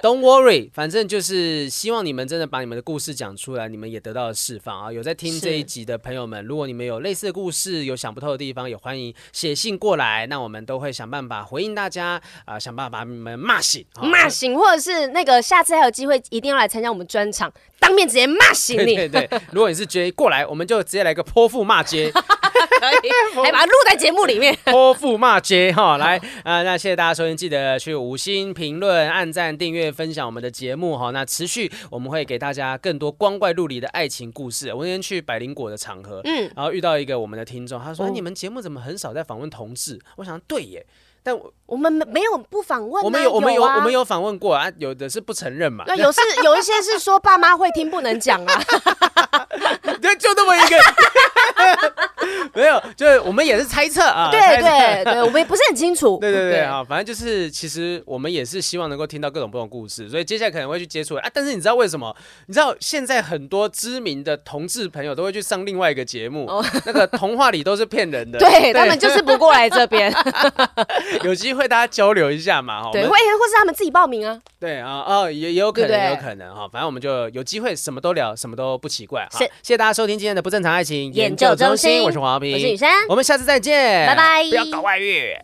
Don't worry，反正就是希望你们真的把你们的故事讲出来，你们也得到了释放啊！有在听这一集的朋友们，如果你们有类似的故事，有想不透的地方，也欢迎写信过来，那我们都会想办法回应大家啊、呃，想办法把你们骂醒，骂醒，或者是那个下次还有机会，一定要来参加我们专场，当面直接骂醒你。对对对，如果你是 J 过来，我们就直接来个泼妇骂街。可以，还把它录在节目里面。泼妇骂街哈，来啊、呃，那谢谢大家收听，记得去五星评论、按赞、订阅、分享我们的节目哈。那持续我们会给大家更多光怪陆离的爱情故事。我那天去百灵果的场合，嗯，然后遇到一个我们的听众，他说：“哦、你们节目怎么很少在访问同志？”我想对耶，但我，我们没没有不访问、啊，我们有，我们有，我们有访问过啊，有的是不承认嘛。那有是有一些是说爸妈会听不能讲啊，对，就那么一个。没有，就是我们也是猜测啊。对对对，我们也不是很清楚。对对对啊，反正就是，其实我们也是希望能够听到各种不同故事，所以接下来可能会去接触啊。但是你知道为什么？你知道现在很多知名的同志朋友都会去上另外一个节目，那个童话里都是骗人的。对，他们就是不过来这边。有机会大家交流一下嘛，对，会或是他们自己报名啊。对啊，哦，也也有可能，也有可能哈。反正我们就有机会什么都聊，什么都不奇怪。哈，谢谢大家收听今天的不正常爱情研究中心，我是黄豪平，我是雨珊，我们下次再见，拜拜，不要搞外遇。